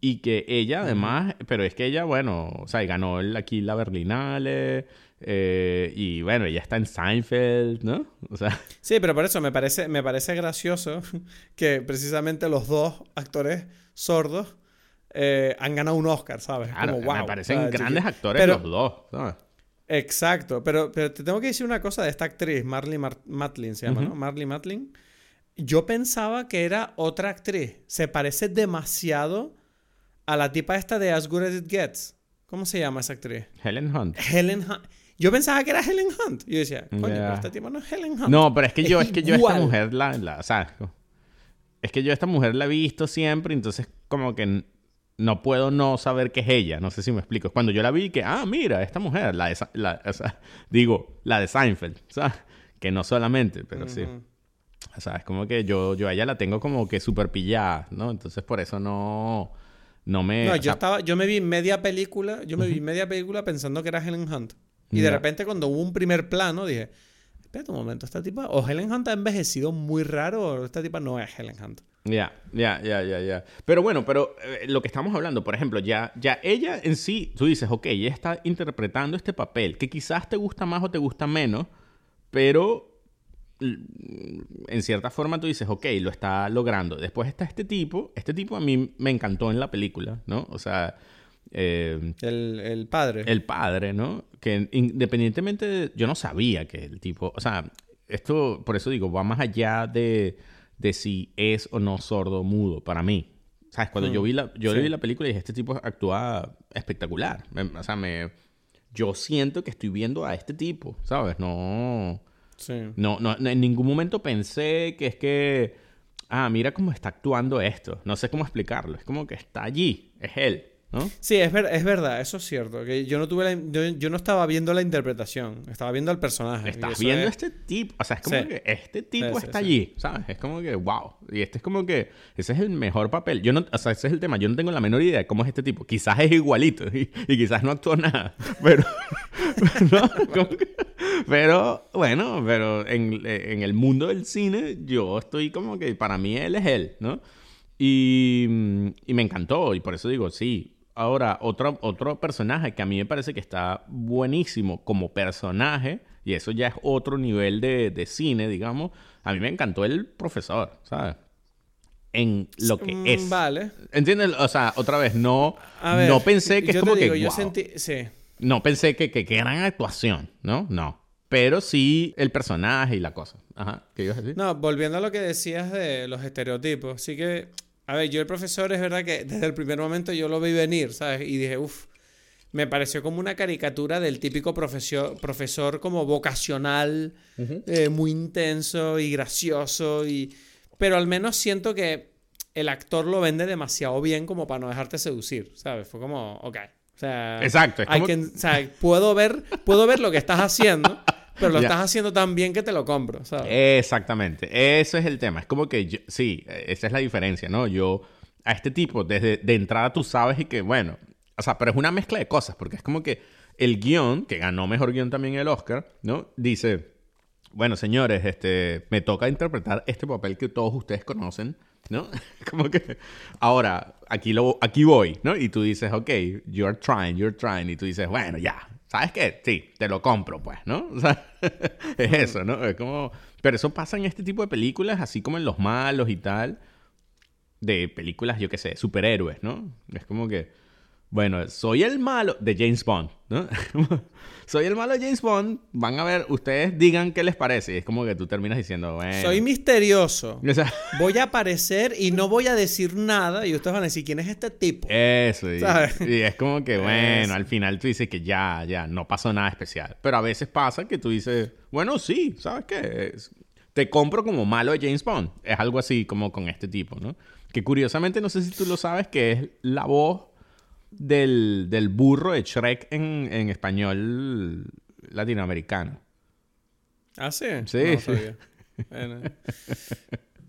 S2: Y que ella además, pero es que ella, bueno, o sea, ganó el, aquí la Berlinale. eh, y bueno, ella está en Seinfeld, ¿no? O sea,
S1: Sí, pero por eso me parece, me parece gracioso que precisamente los dos actores sordos eh, han ganado un Oscar, ¿sabes?
S2: claro,
S1: Como, wow.
S2: me parecen grandes
S1: chiqui-
S2: actores
S1: pero-
S2: los dos, ¿sabes?
S1: Exacto, pero, pero te tengo que decir una cosa de esta actriz, Marley Mar- Matlin se llama. ¿no? Marley Matlin. Yo pensaba que era otra actriz. Se parece demasiado a la tipa esta de As Good As It Gets. ¿Cómo se llama esa actriz?
S2: Helen Hunt.
S1: Helen Hunt. Yo pensaba que era Helen Hunt. Yo decía, coño, pero esta tipa no es Helen Hunt.
S2: No, pero es que yo, es, que yo a esta
S1: igual.
S2: mujer la, la- o sea, es que yo esta mujer la he visto siempre, entonces como que no puedo no saber que es ella, no sé si me explico. Cuando yo la vi, que, ah, mira, esta mujer, la de, la, o sea, digo, la de Seinfeld, ¿sabes? Que no solamente, pero sí.
S1: Ujú.
S2: O sea, es como que yo, yo a ella la tengo como que súper pillada, ¿no? Entonces por eso no, no me...
S1: No, yo
S2: sea,
S1: estaba, yo me vi media película, yo me vi media película pensando que era Helen Hunt. Y de
S2: Ya.
S1: repente cuando hubo un primer plano dije, espérate un momento, esta tipa, o Helen Hunt ha envejecido muy raro, o esta tipa no es Helen Hunt.
S2: Ya, ya, ya, ya, ya. Pero bueno, pero eh, lo que estamos hablando, por ejemplo, ya, ya ella en sí, tú dices, ok, ella está interpretando este papel que quizás te gusta más o te gusta menos, pero mm, en cierta forma tú dices, ok, lo está logrando. Después está este tipo, este tipo a mí me encantó en la película, ¿no? O sea, eh,
S1: El, el padre.
S2: el padre, ¿no? Que independientemente de... Yo no sabía que el tipo... O sea, esto, por eso digo, va más allá de, de si es o no sordo mudo para mí. ¿Sabes? Cuando yo
S1: Mm,
S2: vi la, yo
S1: sí.
S2: vi la película y dije, este tipo actúa espectacular. Me- o sea, me, yo siento que estoy viendo a este tipo, ¿sabes? No,
S1: Sí.
S2: no, no, en ningún momento pensé que es que, ah, mira cómo está actuando esto. No sé cómo explicarlo. Es como que está allí, es él, ¿no?
S1: Sí, es, ver- es verdad, eso es cierto. Que yo no tuve la- yo, yo no estaba viendo la interpretación, estaba viendo al personaje.
S2: Estás viendo
S1: es-
S2: este tipo, o sea, es como
S1: Sí.
S2: que este tipo
S1: Sí,
S2: está
S1: sí.
S2: allí, ¿sabes? Es como que, wow. Y este es como que, ese es el mejor papel. Yo no, o sea, ese es el tema. Yo no tengo la menor idea de cómo es este tipo. Quizás es igualito y, y quizás no actuó nada. Pero. Como que- pero bueno, pero en, en el mundo del cine, yo estoy como que para mí él es él, ¿no? Y, y me encantó, y por eso digo, sí. Ahora, otro, otro personaje que a mí me parece que está buenísimo como personaje, y eso ya es otro nivel de, de cine, digamos, a mí me encantó el profesor, ¿sabes? En lo que
S1: Mm,
S2: es.
S1: Vale.
S2: ¿Entiendes? O sea, otra vez, no,
S1: ver,
S2: no pensé que es como
S1: digo,
S2: que,
S1: yo
S2: "Wow".
S1: sentí, sí.
S2: No pensé que, que, que gran actuación, ¿no? No. Pero sí el personaje y la cosa. Ajá. ¿Qué ibas a decir?
S1: No, volviendo a lo que decías de los estereotipos, sí que, a ver, yo el profesor es verdad que desde el primer momento yo lo vi venir, ¿sabes? Y dije, uff, me pareció como una caricatura del típico profesor, profesor como vocacional, eh, muy intenso y gracioso, y... pero al menos siento que el actor lo vende demasiado bien como para no dejarte seducir, ¿sabes? Fue como, ok. O sea,
S2: Exacto, como-
S1: can- o sea, puedo ver, puedo ver lo que estás haciendo, pero lo
S2: Ya.
S1: estás haciendo tan bien que te lo compro, ¿sabes?
S2: Exactamente. Ese es el tema. Es como que, yo- sí, esa es la diferencia, ¿no? Yo, a este tipo, desde de entrada tú sabes y que, bueno, o sea, pero es una mezcla de cosas, porque es como que el guion, que ganó mejor guion también el Oscar, ¿no? Dice, bueno, señores, este, me toca interpretar este papel que todos ustedes conocen, ¿no? Como que, ahora, aquí, lo, aquí voy, ¿no? Y tú dices, ok, you're trying, you're trying, y tú dices, bueno, ya, ¿sabes qué? Sí, te lo compro, pues, ¿no? O sea, es eso, ¿no? Es como, pero eso pasa en este tipo de películas, así como en Los Malos y tal, de películas, yo qué sé, superhéroes, ¿no? Es como que, bueno, soy el malo de James Bond, ¿no? soy el malo de James Bond, van a ver, ustedes digan qué les parece. Y es como que tú terminas diciendo, bueno.
S1: Soy misterioso.
S2: O sea,
S1: Voy a aparecer y no voy a decir nada y ustedes van a decir quién es este tipo.
S2: eso. Y,
S1: ¿Sabes?
S2: y es como que, bueno,
S1: Eso.
S2: al final tú dices que ya, ya, no pasó nada especial. Pero a veces pasa que tú dices, bueno, sí, ¿sabes qué? Es- te compro como malo de James Bond. Es algo así como con este tipo, ¿no? Que curiosamente, no sé si tú lo sabes, que es la voz del, del burro de Shrek en, en español latinoamericano.
S1: ¿Ah, sí?
S2: Sí,
S1: No
S2: sí.
S1: sabía. Bueno.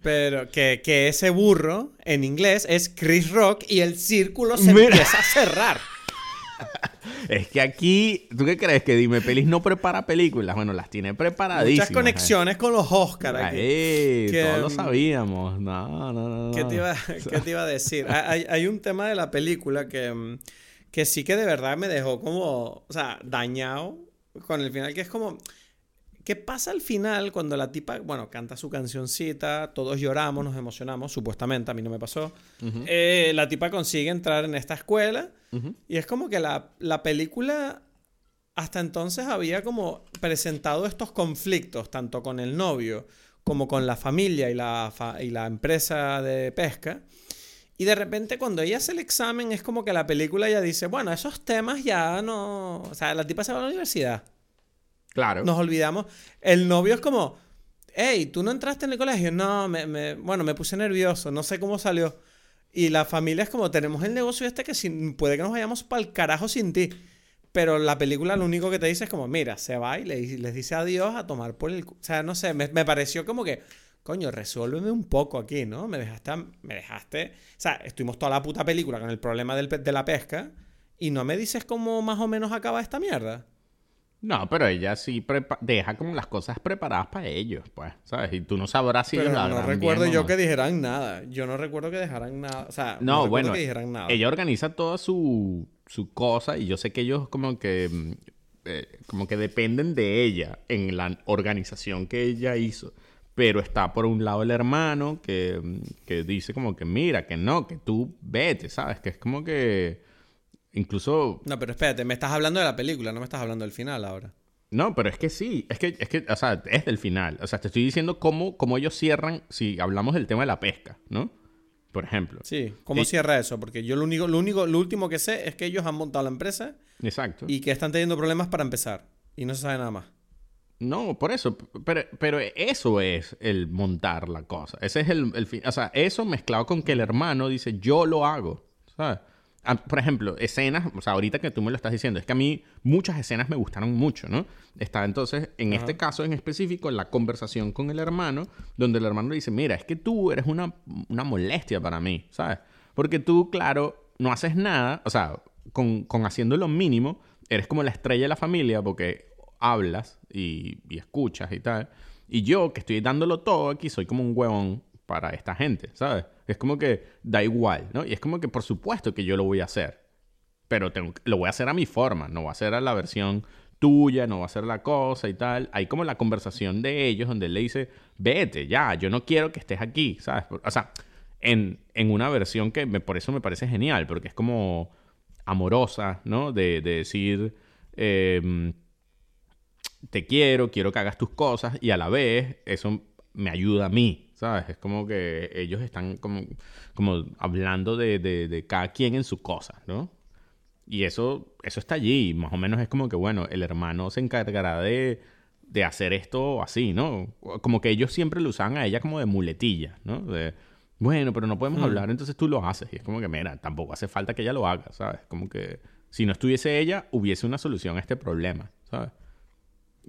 S1: Pero que, que ese burro en inglés es Chris Rock y el círculo se
S2: Mira.
S1: empieza a cerrar.
S2: Es que aquí, ¿tú qué crees? Que Dime Pelis no prepara películas. Bueno, las tiene preparadísimas.
S1: Muchas conexiones con los Oscars aquí.
S2: Ahí,
S1: Que,
S2: todos lo
S1: mm,
S2: sabíamos. No, no, no. no.
S1: ¿Qué te iba, qué te iba a decir? Hay, hay un tema de la película que, mm, que sí que de verdad me dejó como, o sea, dañado con el final, que es como, ¿qué pasa al final cuando la tipa, bueno, canta su cancioncita, todos lloramos, nos emocionamos, supuestamente, a mí no me pasó, Eh, la tipa consigue entrar en esta escuela y es como que la, la película hasta entonces había como presentado estos conflictos, tanto con el novio como con la familia y la, fa- y la empresa de pesca. Y de repente cuando ella hace el examen es como que la película ya dice, bueno, esos temas ya no... O sea, la tipa se va a la universidad.
S2: Claro.
S1: Nos olvidamos. El novio es como, hey, ¿tú no entraste en el colegio? No, me, bueno, me puse nervioso, no sé cómo salió. Y la familia es como, tenemos el negocio este que sin, puede que nos vayamos para carajo sin ti. Pero la película lo único que te dice es como, mira, se va y le, les dice adiós a tomar por el... O sea, no sé, me, pareció como que, coño, resuélveme un poco aquí, ¿no? Me dejaste, me dejaste... O sea, estuvimos toda la puta película con el problema del de la pesca y no me dices cómo más o menos acaba esta mierda.
S2: No, pero ella sí prepa- deja como las cosas preparadas para ellos, pues, ¿sabes? Y tú no sabrás si
S1: Pero
S2: ellos
S1: no recuerdo
S2: bien
S1: yo
S2: no.
S1: que dijeran nada. Yo no recuerdo que dejaran nada. O sea, no,
S2: No, bueno,
S1: que dijeran nada.
S2: ella organiza toda su, su cosa y yo sé que ellos como que eh, como que dependen de ella en la organización que ella hizo. Pero está por un lado el hermano que, que dice como que mira, que no, que tú vete, ¿sabes? Que es como que incluso
S1: No, pero espérate, me estás hablando de la película, no me estás hablando del final ahora.
S2: No, pero es que sí, es que, es que, o sea, es del final. O sea, te estoy diciendo cómo, cómo ellos cierran, si hablamos del tema de la pesca, ¿no? por ejemplo.
S1: Sí, ¿cómo
S2: Y-
S1: cierra eso? Porque yo lo único, lo único, lo último que sé es que ellos han montado la empresa
S2: Exacto.
S1: y que están teniendo problemas para empezar. Y no se sabe nada más.
S2: No, por eso. Pero, pero eso es el montar la cosa. Ese es el, el fin. O sea, eso mezclado con que el hermano dice, yo lo hago. ¿Sabes? Por ejemplo, escenas, o sea, ahorita que tú me lo estás diciendo, es que a mí muchas escenas me gustaron mucho, ¿no? Está entonces, en
S1: Ajá.
S2: este caso en específico, la conversación con el hermano, donde el hermano le dice, mira, es que tú eres una, una molestia para mí, ¿sabes? Porque tú, claro, no haces nada, o sea, con, con haciendo lo mínimo, eres como la estrella de la familia porque hablas y, y escuchas y tal. Y yo, que estoy dándolo todo aquí, soy como un huevón para esta gente, ¿sabes? Es como que da igual, ¿no? Y es como que por supuesto que yo lo voy a hacer. Pero tengo, lo voy a hacer a mi forma, no voy a hacer a la versión tuya, no voy a hacer la cosa y tal. Hay como la conversación de ellos donde él le dice, vete, ya, yo no quiero que estés aquí, ¿sabes? O sea, en, en una versión que por eso me parece genial, porque es como amorosa, ¿no? De, de decir, em, te quiero, quiero que hagas tus cosas y a la vez eso me ayuda a mí, ¿sabes? Es como que ellos están como, como hablando de, de- de cada quien en su cosa, ¿no? Y eso, eso está allí, más o menos es como que, bueno, el hermano se encargará de, de hacer esto así, ¿no? Como que ellos siempre lo usaban a ella como de muletilla, ¿no? De, bueno, pero no podemos
S1: Mm.
S2: hablar, entonces tú lo haces. Y es como que, mira, tampoco hace falta que ella lo haga, ¿sabes? Como que si no estuviese ella, hubiese una solución a este problema, ¿sabes?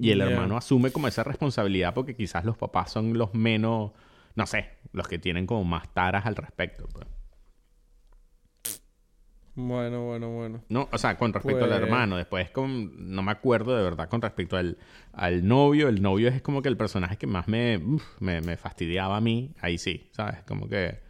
S2: Y el hermano asume como esa responsabilidad porque quizás los papás son los menos, no sé, los que tienen como más taras al respecto. Pues.
S1: Bueno, bueno, bueno.
S2: No, o sea, con respecto al
S1: Pues-
S2: hermano, después con, no me acuerdo de verdad con respecto al, al novio. El novio es como que el personaje que más me, uf, me, me fastidiaba a mí. Ahí sí, ¿sabes? Como que...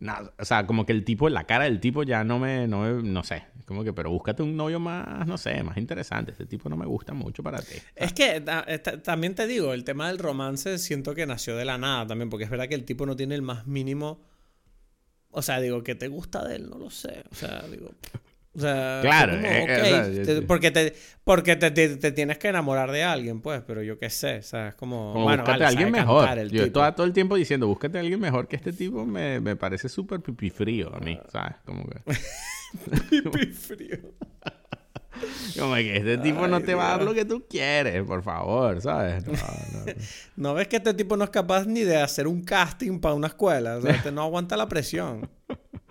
S2: nada, o sea, como que el tipo, la cara del tipo ya no me, no me- no sé. Como que, pero búscate un novio más, no sé, más interesante. Este tipo no me gusta mucho para ti.
S1: Es que ta- ta- también te digo, el tema del romance siento que nació de la nada también, porque es verdad que el tipo no tiene el más mínimo. O sea, digo, que te gusta de él, no lo sé. O sea, digo. O sea,
S2: Claro,
S1: como,
S2: eh, eh, o sea, yo-
S1: te-
S2: yo-
S1: porque, te, porque te, te- te tienes que enamorar de alguien, pues, pero yo qué sé, o sea, es como.
S2: Como
S1: bueno,
S2: búscate
S1: vale,
S2: a alguien mejor.
S1: el
S2: Yo
S1: tipo.
S2: todo, el tiempo diciendo, búscate a alguien mejor que este tipo, me, me parece súper pipí frío a mí, ¿sabes? Como que,
S1: Pipi frío.
S2: como que este tipo no te va a dar lo que tú quieres, por favor, ¿sabes? No, no, no.
S1: ¿No ves que este tipo no es capaz ni de hacer un casting para una escuela? O sea, este no aguanta la presión.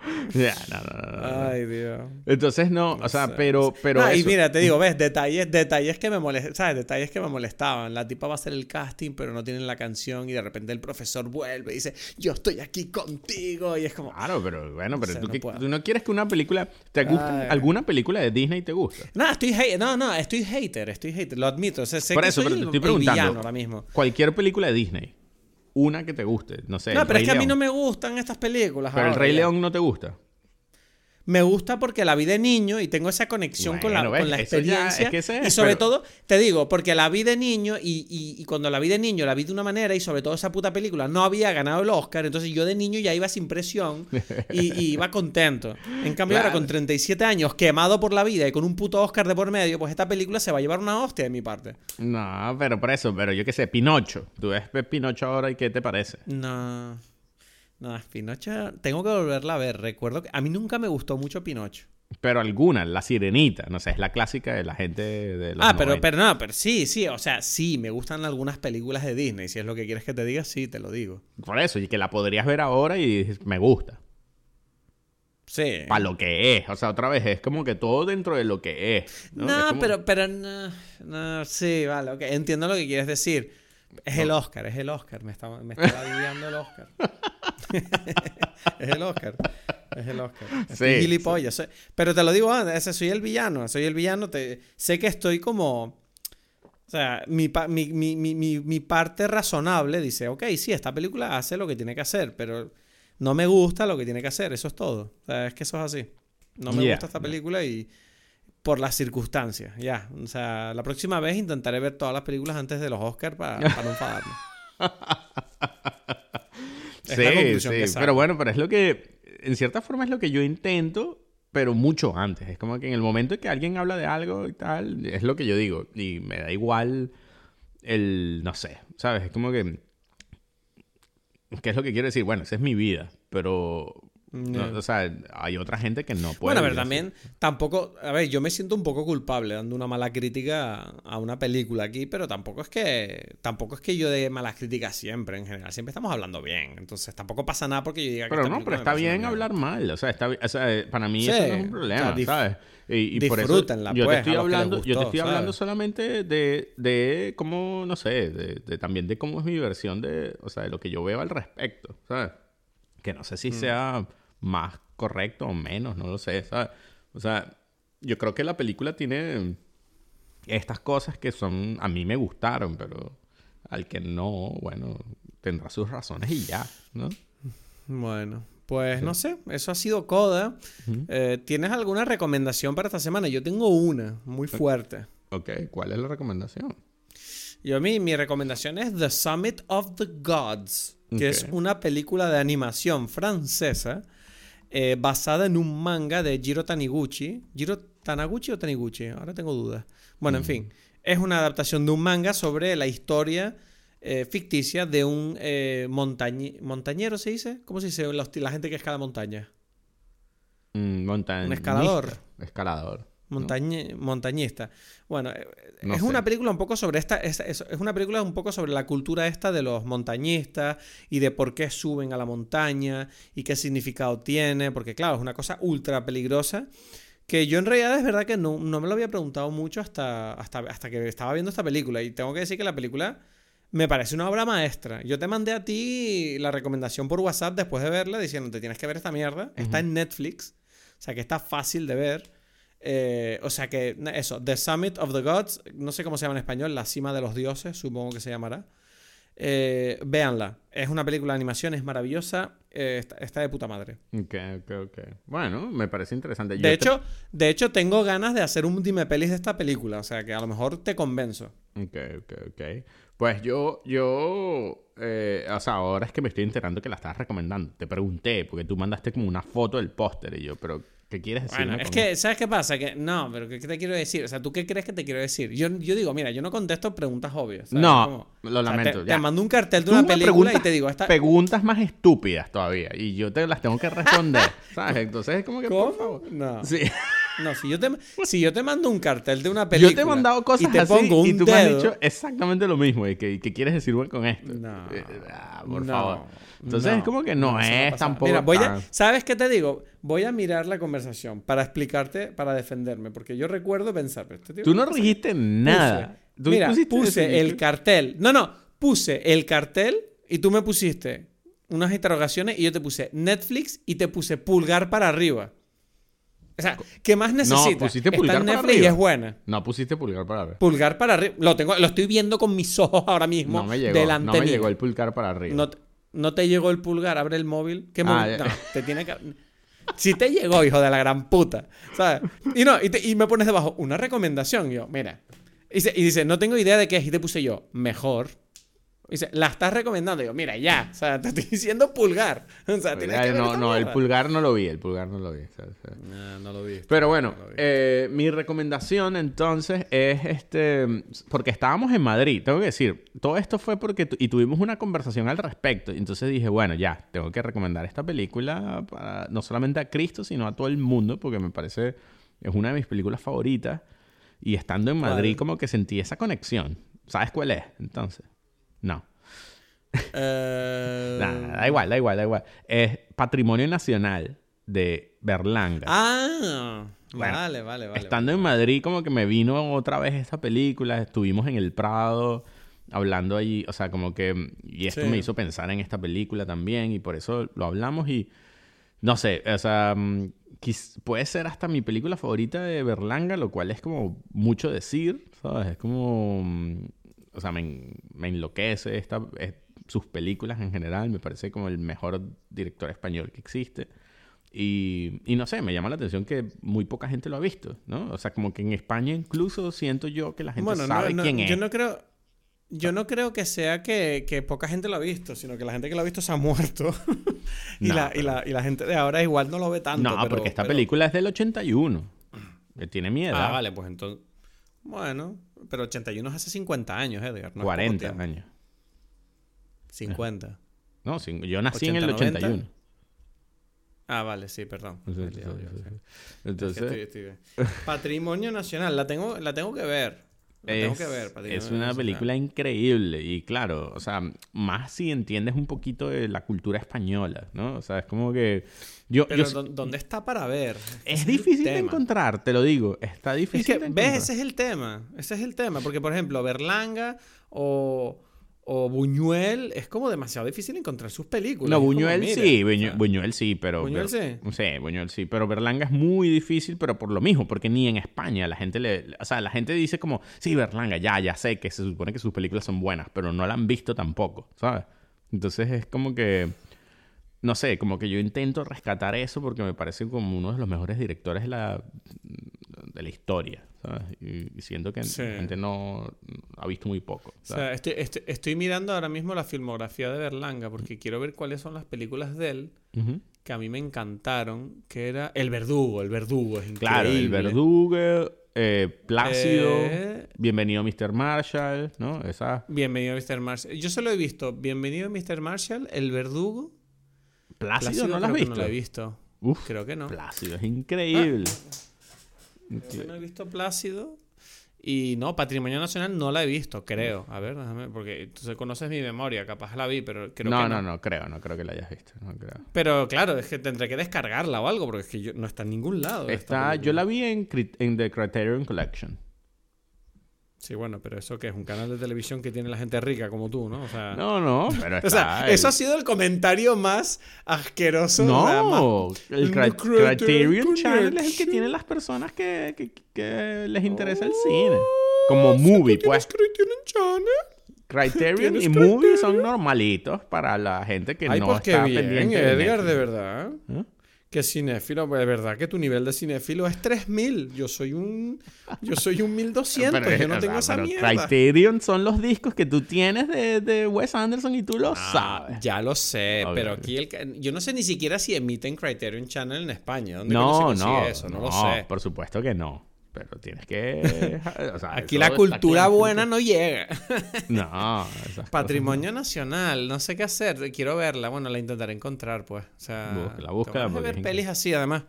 S2: No, no, no.
S1: Ay, Dios.
S2: Entonces no, o sea,
S1: sé,
S2: pero, pero
S1: No, y mira, te digo, ves, detalles, detalles que me molestaban, ¿sabes? Detalles que me molestaban. La tipa va a hacer el casting, pero no tienen la canción y de repente el profesor vuelve y dice, yo estoy aquí contigo y es como...
S2: Claro, pero bueno, pero
S1: sé,
S2: tú,
S1: no
S2: que-
S1: puedo.
S2: tú no quieres que una película te gusta, alguna película de Disney te gusta.
S1: No, estoy hate- no, no, estoy hater, estoy hater, lo admito. O sea, sé
S2: Por
S1: que
S2: eso,
S1: soy
S2: pero te estoy preguntando.
S1: ahora mismo.
S2: Cualquier película de Disney, una que te guste, no sé.
S1: No, pero es que a mí no me gustan estas películas.
S2: Pero el
S1: ahora
S2: Rey
S1: ya.
S2: León no te gusta.
S1: Me gusta porque la vi de niño y tengo esa conexión con la, con la
S2: ya-
S1: experiencia.
S2: es que ese
S1: y sobre
S2: pero-
S1: todo, te digo, porque la vi de niño y, y- y cuando la vi de niño la vi de una manera y sobre todo esa puta película no había ganado el Oscar, entonces yo de niño ya iba sin presión y, y iba contento. En cambio ahora con 37 años, quemado por la vida y con un puto Oscar de por medio, pues esta película se va a llevar una hostia de mi parte.
S2: No, pero por eso, pero yo qué sé, Pinocho. Tú ves Pinocho ahora y ¿qué te parece?
S1: No. No, Pinocho, tengo que volverla a ver. Recuerdo que a mí nunca me gustó mucho Pinocho.
S2: Pero alguna, La Sirenita, no sé, es la clásica de la gente de los
S1: Ah, pero,
S2: 90.
S1: pero no, pero sí, sí, o sea, sí, me gustan algunas películas de Disney. Si es lo que quieres que te diga, sí, te lo digo.
S2: Por eso, y que la podrías ver ahora y me gusta.
S1: Sí.
S2: Para lo que es. O sea, otra vez, es como que todo dentro de lo que es. No,
S1: No,
S2: Es como-
S1: pero, pero no, no, sí, vale, ok, entiendo lo que quieres decir. Es el Oscar, es el Oscar, me está, me está el Oscar. es el Oscar, es el Oscar. Estoy
S2: Sí,
S1: gilipollas. pero te lo digo antes, ese soy el villano, soy el villano, te, sé que estoy como... O sea, mi, mi, mi, mi, parte razonable dice, ok, sí, esta película hace lo que tiene que hacer, pero no me gusta lo que tiene que hacer, eso es todo. O sea, es que eso es así. No me
S2: Yeah,
S1: gusta esta
S2: yeah.
S1: película y por las circunstancias, ya. O sea, la próxima vez intentaré ver todas las películas antes de los Oscars para no enfadarme.
S2: Sí, sí, pero bueno, pero es lo que, en cierta forma es lo que yo intento, pero mucho antes. Es como que en el momento en que alguien habla de algo y tal, es lo que yo digo. Y me da igual el, no sé, ¿sabes? Es como que ¿qué es lo que quiero decir? Bueno, esa es mi vida, pero no, o sea, hay otra gente que no puede.
S1: Bueno, a ver,
S2: así.
S1: también tampoco, a ver, yo me siento un poco culpable dando una mala crítica a una película aquí, pero tampoco es que tampoco es que yo dé malas críticas siempre en general, siempre estamos hablando bien, entonces tampoco pasa nada porque yo diga que
S2: Pero no, pero está bien hablar mal. O sea, está, bi- o sea, para mí
S1: Sí,
S2: eso no es un
S1: o
S2: problema,
S1: sea,
S2: ¿sabes? Y, y por eso yo
S1: pues,
S2: te estoy
S1: que les
S2: hablando, yo te estoy hablando solamente de, de cómo, no sé, de, de también de cómo es mi versión de, o sea, de lo que yo veo al respecto, ¿sabes? Que no sé
S1: Mm.
S2: si sea más correcto o menos, no lo sé, ¿sabes? O sea, yo creo que la película tiene estas cosas que son, a mí me gustaron, pero al que no, bueno, tendrá sus razones y ya, ¿no?
S1: Bueno, pues no sé, eso ha sido Coda. Eh, ¿Tienes alguna recomendación para esta semana? Yo tengo una muy fuerte.
S2: Ok, ¿cuál es la recomendación?
S1: Yo a mí, mi recomendación es The Summit of the Gods, que es una película de animación francesa eh, basada en un manga de Jiro Taniguchi. ¿Jiro Tanaguchi o Taniguchi? Ahora tengo dudas. Bueno, en fin, es una adaptación de un manga sobre la historia eh, ficticia de un eh, montañe- montañero, ¿se dice? ¿Cómo se dice? Los- la gente que escala montaña.
S2: Mm, montañista.
S1: Un escalador.
S2: Escalador.
S1: Montañe- montañista. Bueno, eh,
S2: No
S1: es
S2: sé.
S1: una película un poco sobre esta. Es, es- es una película un poco sobre la cultura esta de los montañistas y de por qué suben a la montaña y qué significado tiene. Porque, claro, es una cosa ultra peligrosa. Que yo en realidad es verdad que no, no me lo había preguntado mucho hasta, hasta, hasta que estaba viendo esta película. Y tengo que decir que la película me parece una obra maestra. Yo te mandé a ti la recomendación por WhatsApp después de verla diciendo te tienes que ver esta mierda. Está en Netflix. O sea que está fácil de ver. Eh, o sea que eso, The Summit of the Gods, no sé cómo se llama en español, la cima de los dioses, supongo que se llamará. Eh, véanla, es una película de animación, es maravillosa, eh, está, está de puta madre.
S2: Ok, ok, ok. Bueno, me parece interesante. Yo
S1: De hecho, de hecho, tengo ganas de hacer un dime pelis de esta película, o sea que a lo mejor te convenzo.
S2: Ok, ok, ok. Pues yo, yo, eh, o sea, ahora es que me estoy enterando que la estabas recomendando. Te pregunté, porque tú mandaste como una foto del póster y yo, pero, ¿qué quieres decir?
S1: Bueno, es que, ¿sabes qué pasa? Que no, pero ¿qué, te quiero decir? O sea, ¿tú qué crees que te quiero decir? Yo, yo digo, mira, yo no contesto preguntas obvias. ¿sabes?
S2: No,
S1: Como-
S2: lo
S1: o sea,
S2: lamento,
S1: te, te mando un cartel de una película y te digo, esta...
S2: Preguntas más estúpidas todavía y yo te las tengo que responder, ¿sabes? Entonces es como que, por favor.
S1: ¿Cómo? No.
S2: Sí.
S1: No, si yo te, si yo te mando un cartel de una película.
S2: Yo te he mandado cosas
S1: y te
S2: así
S1: pongo un
S2: y tú me has
S1: dedo-
S2: dicho exactamente lo mismo. ¿Y qué, qué quieres decir con esto?
S1: No.
S2: Eh, ah, por
S1: no,
S2: favor. Entonces
S1: no,
S2: es como que no,
S1: eso
S2: es tampoco.
S1: Mira, voy a, ¿sabes qué te digo? Voy a mirar la conversación para explicarte, para defenderme, porque yo recuerdo pensar, pero este tío
S2: Tú no dijiste nada.
S1: Puse-
S2: Tú
S1: mira, puse el cartel. No, no, puse el cartel y tú me pusiste unas interrogaciones y yo te puse Netflix y te puse pulgar para arriba. O sea, ¿qué más necesitas?
S2: pusiste
S1: Está
S2: pulgar
S1: en
S2: para
S1: Netflix y
S2: arriba.
S1: es buena.
S2: No pusiste pulgar para arriba.
S1: Pulgar para arriba. Lo tengo, lo estoy viendo con mis ojos ahora mismo.
S2: No me llegó.
S1: delante
S2: no me
S1: mío.
S2: llegó el pulgar para arriba.
S1: No te, no te llegó el pulgar, abre el móvil. ¿Qué
S2: Ah,
S1: móvil? No, te tiene que. Si te llegó, hijo de la gran puta. ¿Sabes? Y no, y, te- y me pones debajo una recomendación. Y yo, mira. Y dice, no tengo idea de qué es. Y te puse yo, mejor. Dice, la estás recomendando. Y yo, mira, ya. O sea, te estoy diciendo pulgar. O sea, tienes que ver
S2: no, no, el pulgar no lo vi. El pulgar no lo vi. o sea, o sea.
S1: No, no lo vi.
S2: Pero bueno,
S1: No lo vi.
S2: eh, mi recomendación entonces es este, porque estábamos en Madrid, tengo que decir, todo esto fue porque y tuvimos una conversación al respecto, y entonces dije, bueno, ya, tengo que recomendar esta película para no solamente a Cristo, sino a todo el mundo, porque me parece, es una de mis películas favoritas, y estando en Madrid como que sentí esa conexión. ¿Sabes cuál es? Entonces, no.
S1: Eh,
S2: da igual, da igual, da igual. Es Patrimonio Nacional de Berlanga.
S1: Ah,
S2: Bueno,
S1: vale, vale, vale.
S2: Estando en Madrid, como que me vino otra vez esta película. Estuvimos en el Prado hablando allí. O sea, como que. Y esto
S1: Sí.
S2: me hizo pensar en esta película también. Y por eso lo hablamos. Y. No sé, o sea. mm, puede ser hasta mi película favorita de Berlanga, lo cual es como mucho decir, ¿sabes? Es como. O sea, me, me enloquece esta, es- sus películas en general. Me parece como el mejor director español que existe. Y, y no sé, me llama la atención que muy poca gente lo ha visto, ¿no? O sea, como que en España incluso siento yo que la gente
S1: Bueno, no,
S2: sabe
S1: no,
S2: quién es.
S1: yo no creo. Yo no creo que sea que, que poca gente lo ha visto, sino que la gente que lo ha visto se ha muerto. y,
S2: No,
S1: la, y,
S2: pero-
S1: la, y la gente de ahora igual no lo ve tanto.
S2: no,
S1: pero-
S2: porque esta
S1: pero-
S2: película es del 81. Que tiene miedo.
S1: Ah, vale, pues entonces. Bueno, pero 81 es hace 50 años, Edgar. No es poco
S2: 40
S1: tiempo.
S2: años.
S1: 50.
S2: No, yo nací en el 81.
S1: Ah, vale, sí, perdón.
S2: Entonces,
S1: Patrimonio Nacional, la tengo, la tengo que ver. La tengo que ver,
S2: es una película increíble y claro, o sea, más si entiendes un poquito de la cultura española, ¿no? O sea, es como que yo,
S1: Pero ¿dónde está para ver?
S2: Es difícil de encontrar, te lo digo, está difícil.
S1: de ves, ese es el tema, ese es el tema, porque por ejemplo, Berlanga o o Buñuel, es como demasiado difícil encontrar sus películas.
S2: No, Buñuel sí, Buñuel, sí, pero...
S1: Buñuel sí.
S2: Sí, Buñuel sí, pero Berlanga es muy difícil, pero por lo mismo, porque ni en España la gente le... O sea, la gente dice como, sí, Berlanga, ya, ya sé que se supone que sus películas son buenas, pero no la han visto tampoco, ¿sabes? Entonces es como que... No sé, como que yo intento rescatar eso porque me parece como uno de los mejores directores de la, de la historia. Y, siento que la gente no ha visto muy poco.
S1: O sea, estoy, mirando ahora mismo la filmografía de Berlanga porque quiero ver cuáles son las películas de él que a mí me encantaron, que era El Verdugo, El Verdugo es increíble.
S2: Claro, El Verdugo, eh, Plácido, eh, Bienvenido Mr. Marshall, ¿no? Esa...
S1: Bienvenido Mr. Marshall. Yo solo he visto Bienvenido Mr. Marshall, El Verdugo.
S2: Plácido, ¿no lo has visto?
S1: no lo he visto. creo que no.
S2: Plácido es increíble.
S1: Ah. No he visto Plácido. Y no, Patrimonio Nacional no la he visto, creo. A ver, déjame, porque tú conoces mi memoria, capaz la vi, pero creo
S2: no,
S1: que
S2: no. No, no, creo, no creo que la hayas visto.
S1: Pero claro, es que tendré que descargarla o algo, porque es que no está en ningún lado.
S2: Está, yo la vi en, en The Criterion Collection.
S1: Sí, bueno, pero eso que es un canal de televisión que tiene la gente rica como tú, ¿no? O sea,
S2: no, no, pero
S1: o sea, eso ha sido el comentario más asqueroso.
S2: No, el, Criterion Channel es el que tiene las personas que, que, que les interesa el cine. Como oh, movie, pues.
S1: Criterion Channel?
S2: Criterion y movie son normalitos para la gente que no pues está bien, pendiente.
S1: Edgar, de, verdad. ¿Eh? Que cinéfilo, pues, de verdad que tu nivel de cinéfilo es 3000. Yo soy un. Yo soy un 1200. yo no tengo esa mierda.
S2: Criterion son los discos que tú tienes de, de Wes Anderson y tú lo ah, sabes.
S1: Ya lo sé, pero aquí el, yo no sé ni siquiera si emiten Criterion Channel en España. ¿Dónde
S2: no,
S1: no, eso? No, lo sé.
S2: Por supuesto que no. Pero tienes que.
S1: Aquí la cultura buena no llega.
S2: no.
S1: Patrimonio nacional. No sé qué hacer. Quiero verla. Bueno, la intentaré encontrar, pues. O sea,
S2: la busca.
S1: ver pelis así, además.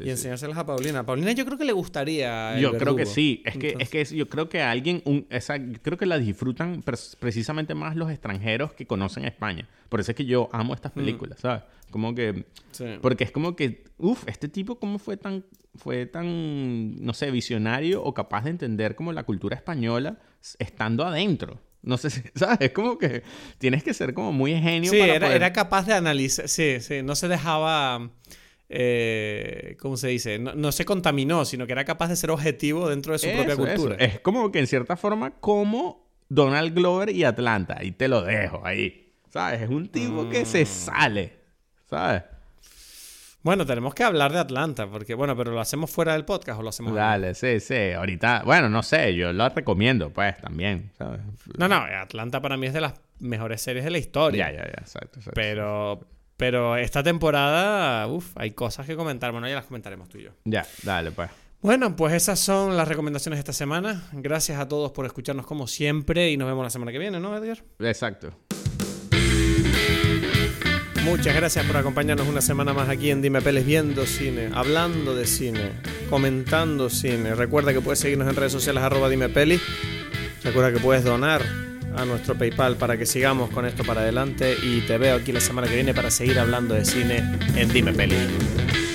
S1: Y enseñárselas a Paulina. A Paulina yo creo que le gustaría.
S2: yo creo que sí. Es que, es que yo creo que alguien. Un, esa, creo que la disfrutan precisamente más los extranjeros que conocen España. Por eso es que yo amo estas mm. películas, ¿sabes? Como que... Porque es como que, uff, este tipo cómo fue tan, fue tan, no sé, visionario o capaz de entender como la cultura española estando adentro. No sé si, ¿sabes? Es como que tienes que ser como muy genio
S1: sí, era, era capaz de analizar, sí, sí, no se dejaba... Eh, ¿cómo se dice? No, se contaminó, sino que era capaz de ser objetivo dentro de su propia cultura.
S2: Es como que en cierta forma como Donald Glover y Atlanta. Y te lo dejo ahí. ¿Sabes? Es un tipo que se mm. sale. ¿sabes?
S1: Bueno, tenemos que hablar de Atlanta, porque bueno, pero lo hacemos fuera del podcast o lo hacemos.
S2: Dale, sí, sí. Ahorita, bueno, no sé, yo lo recomiendo, pues, también, ¿sabes?
S1: No, no, Atlanta para mí es de las mejores series de la historia.
S2: Ya, ya, ya, exacto, exacto.
S1: Pero, pero esta temporada, uff, hay cosas que comentar. Bueno, ya las comentaremos tú y yo.
S2: Ya, dale, pues.
S1: Bueno, pues esas son las recomendaciones de esta semana. Gracias a todos por escucharnos como siempre y nos vemos la semana que viene, ¿no, Edgar?
S2: Exacto.
S1: Muchas gracias por acompañarnos una semana más aquí en Dime Peles viendo cine, hablando de cine, comentando cine. Recuerda que puedes seguirnos en redes sociales arroba Dime Pelis. Recuerda que puedes donar a nuestro PayPal para que sigamos con esto para adelante y te veo aquí la semana que viene para seguir hablando de cine en Dime Pelis.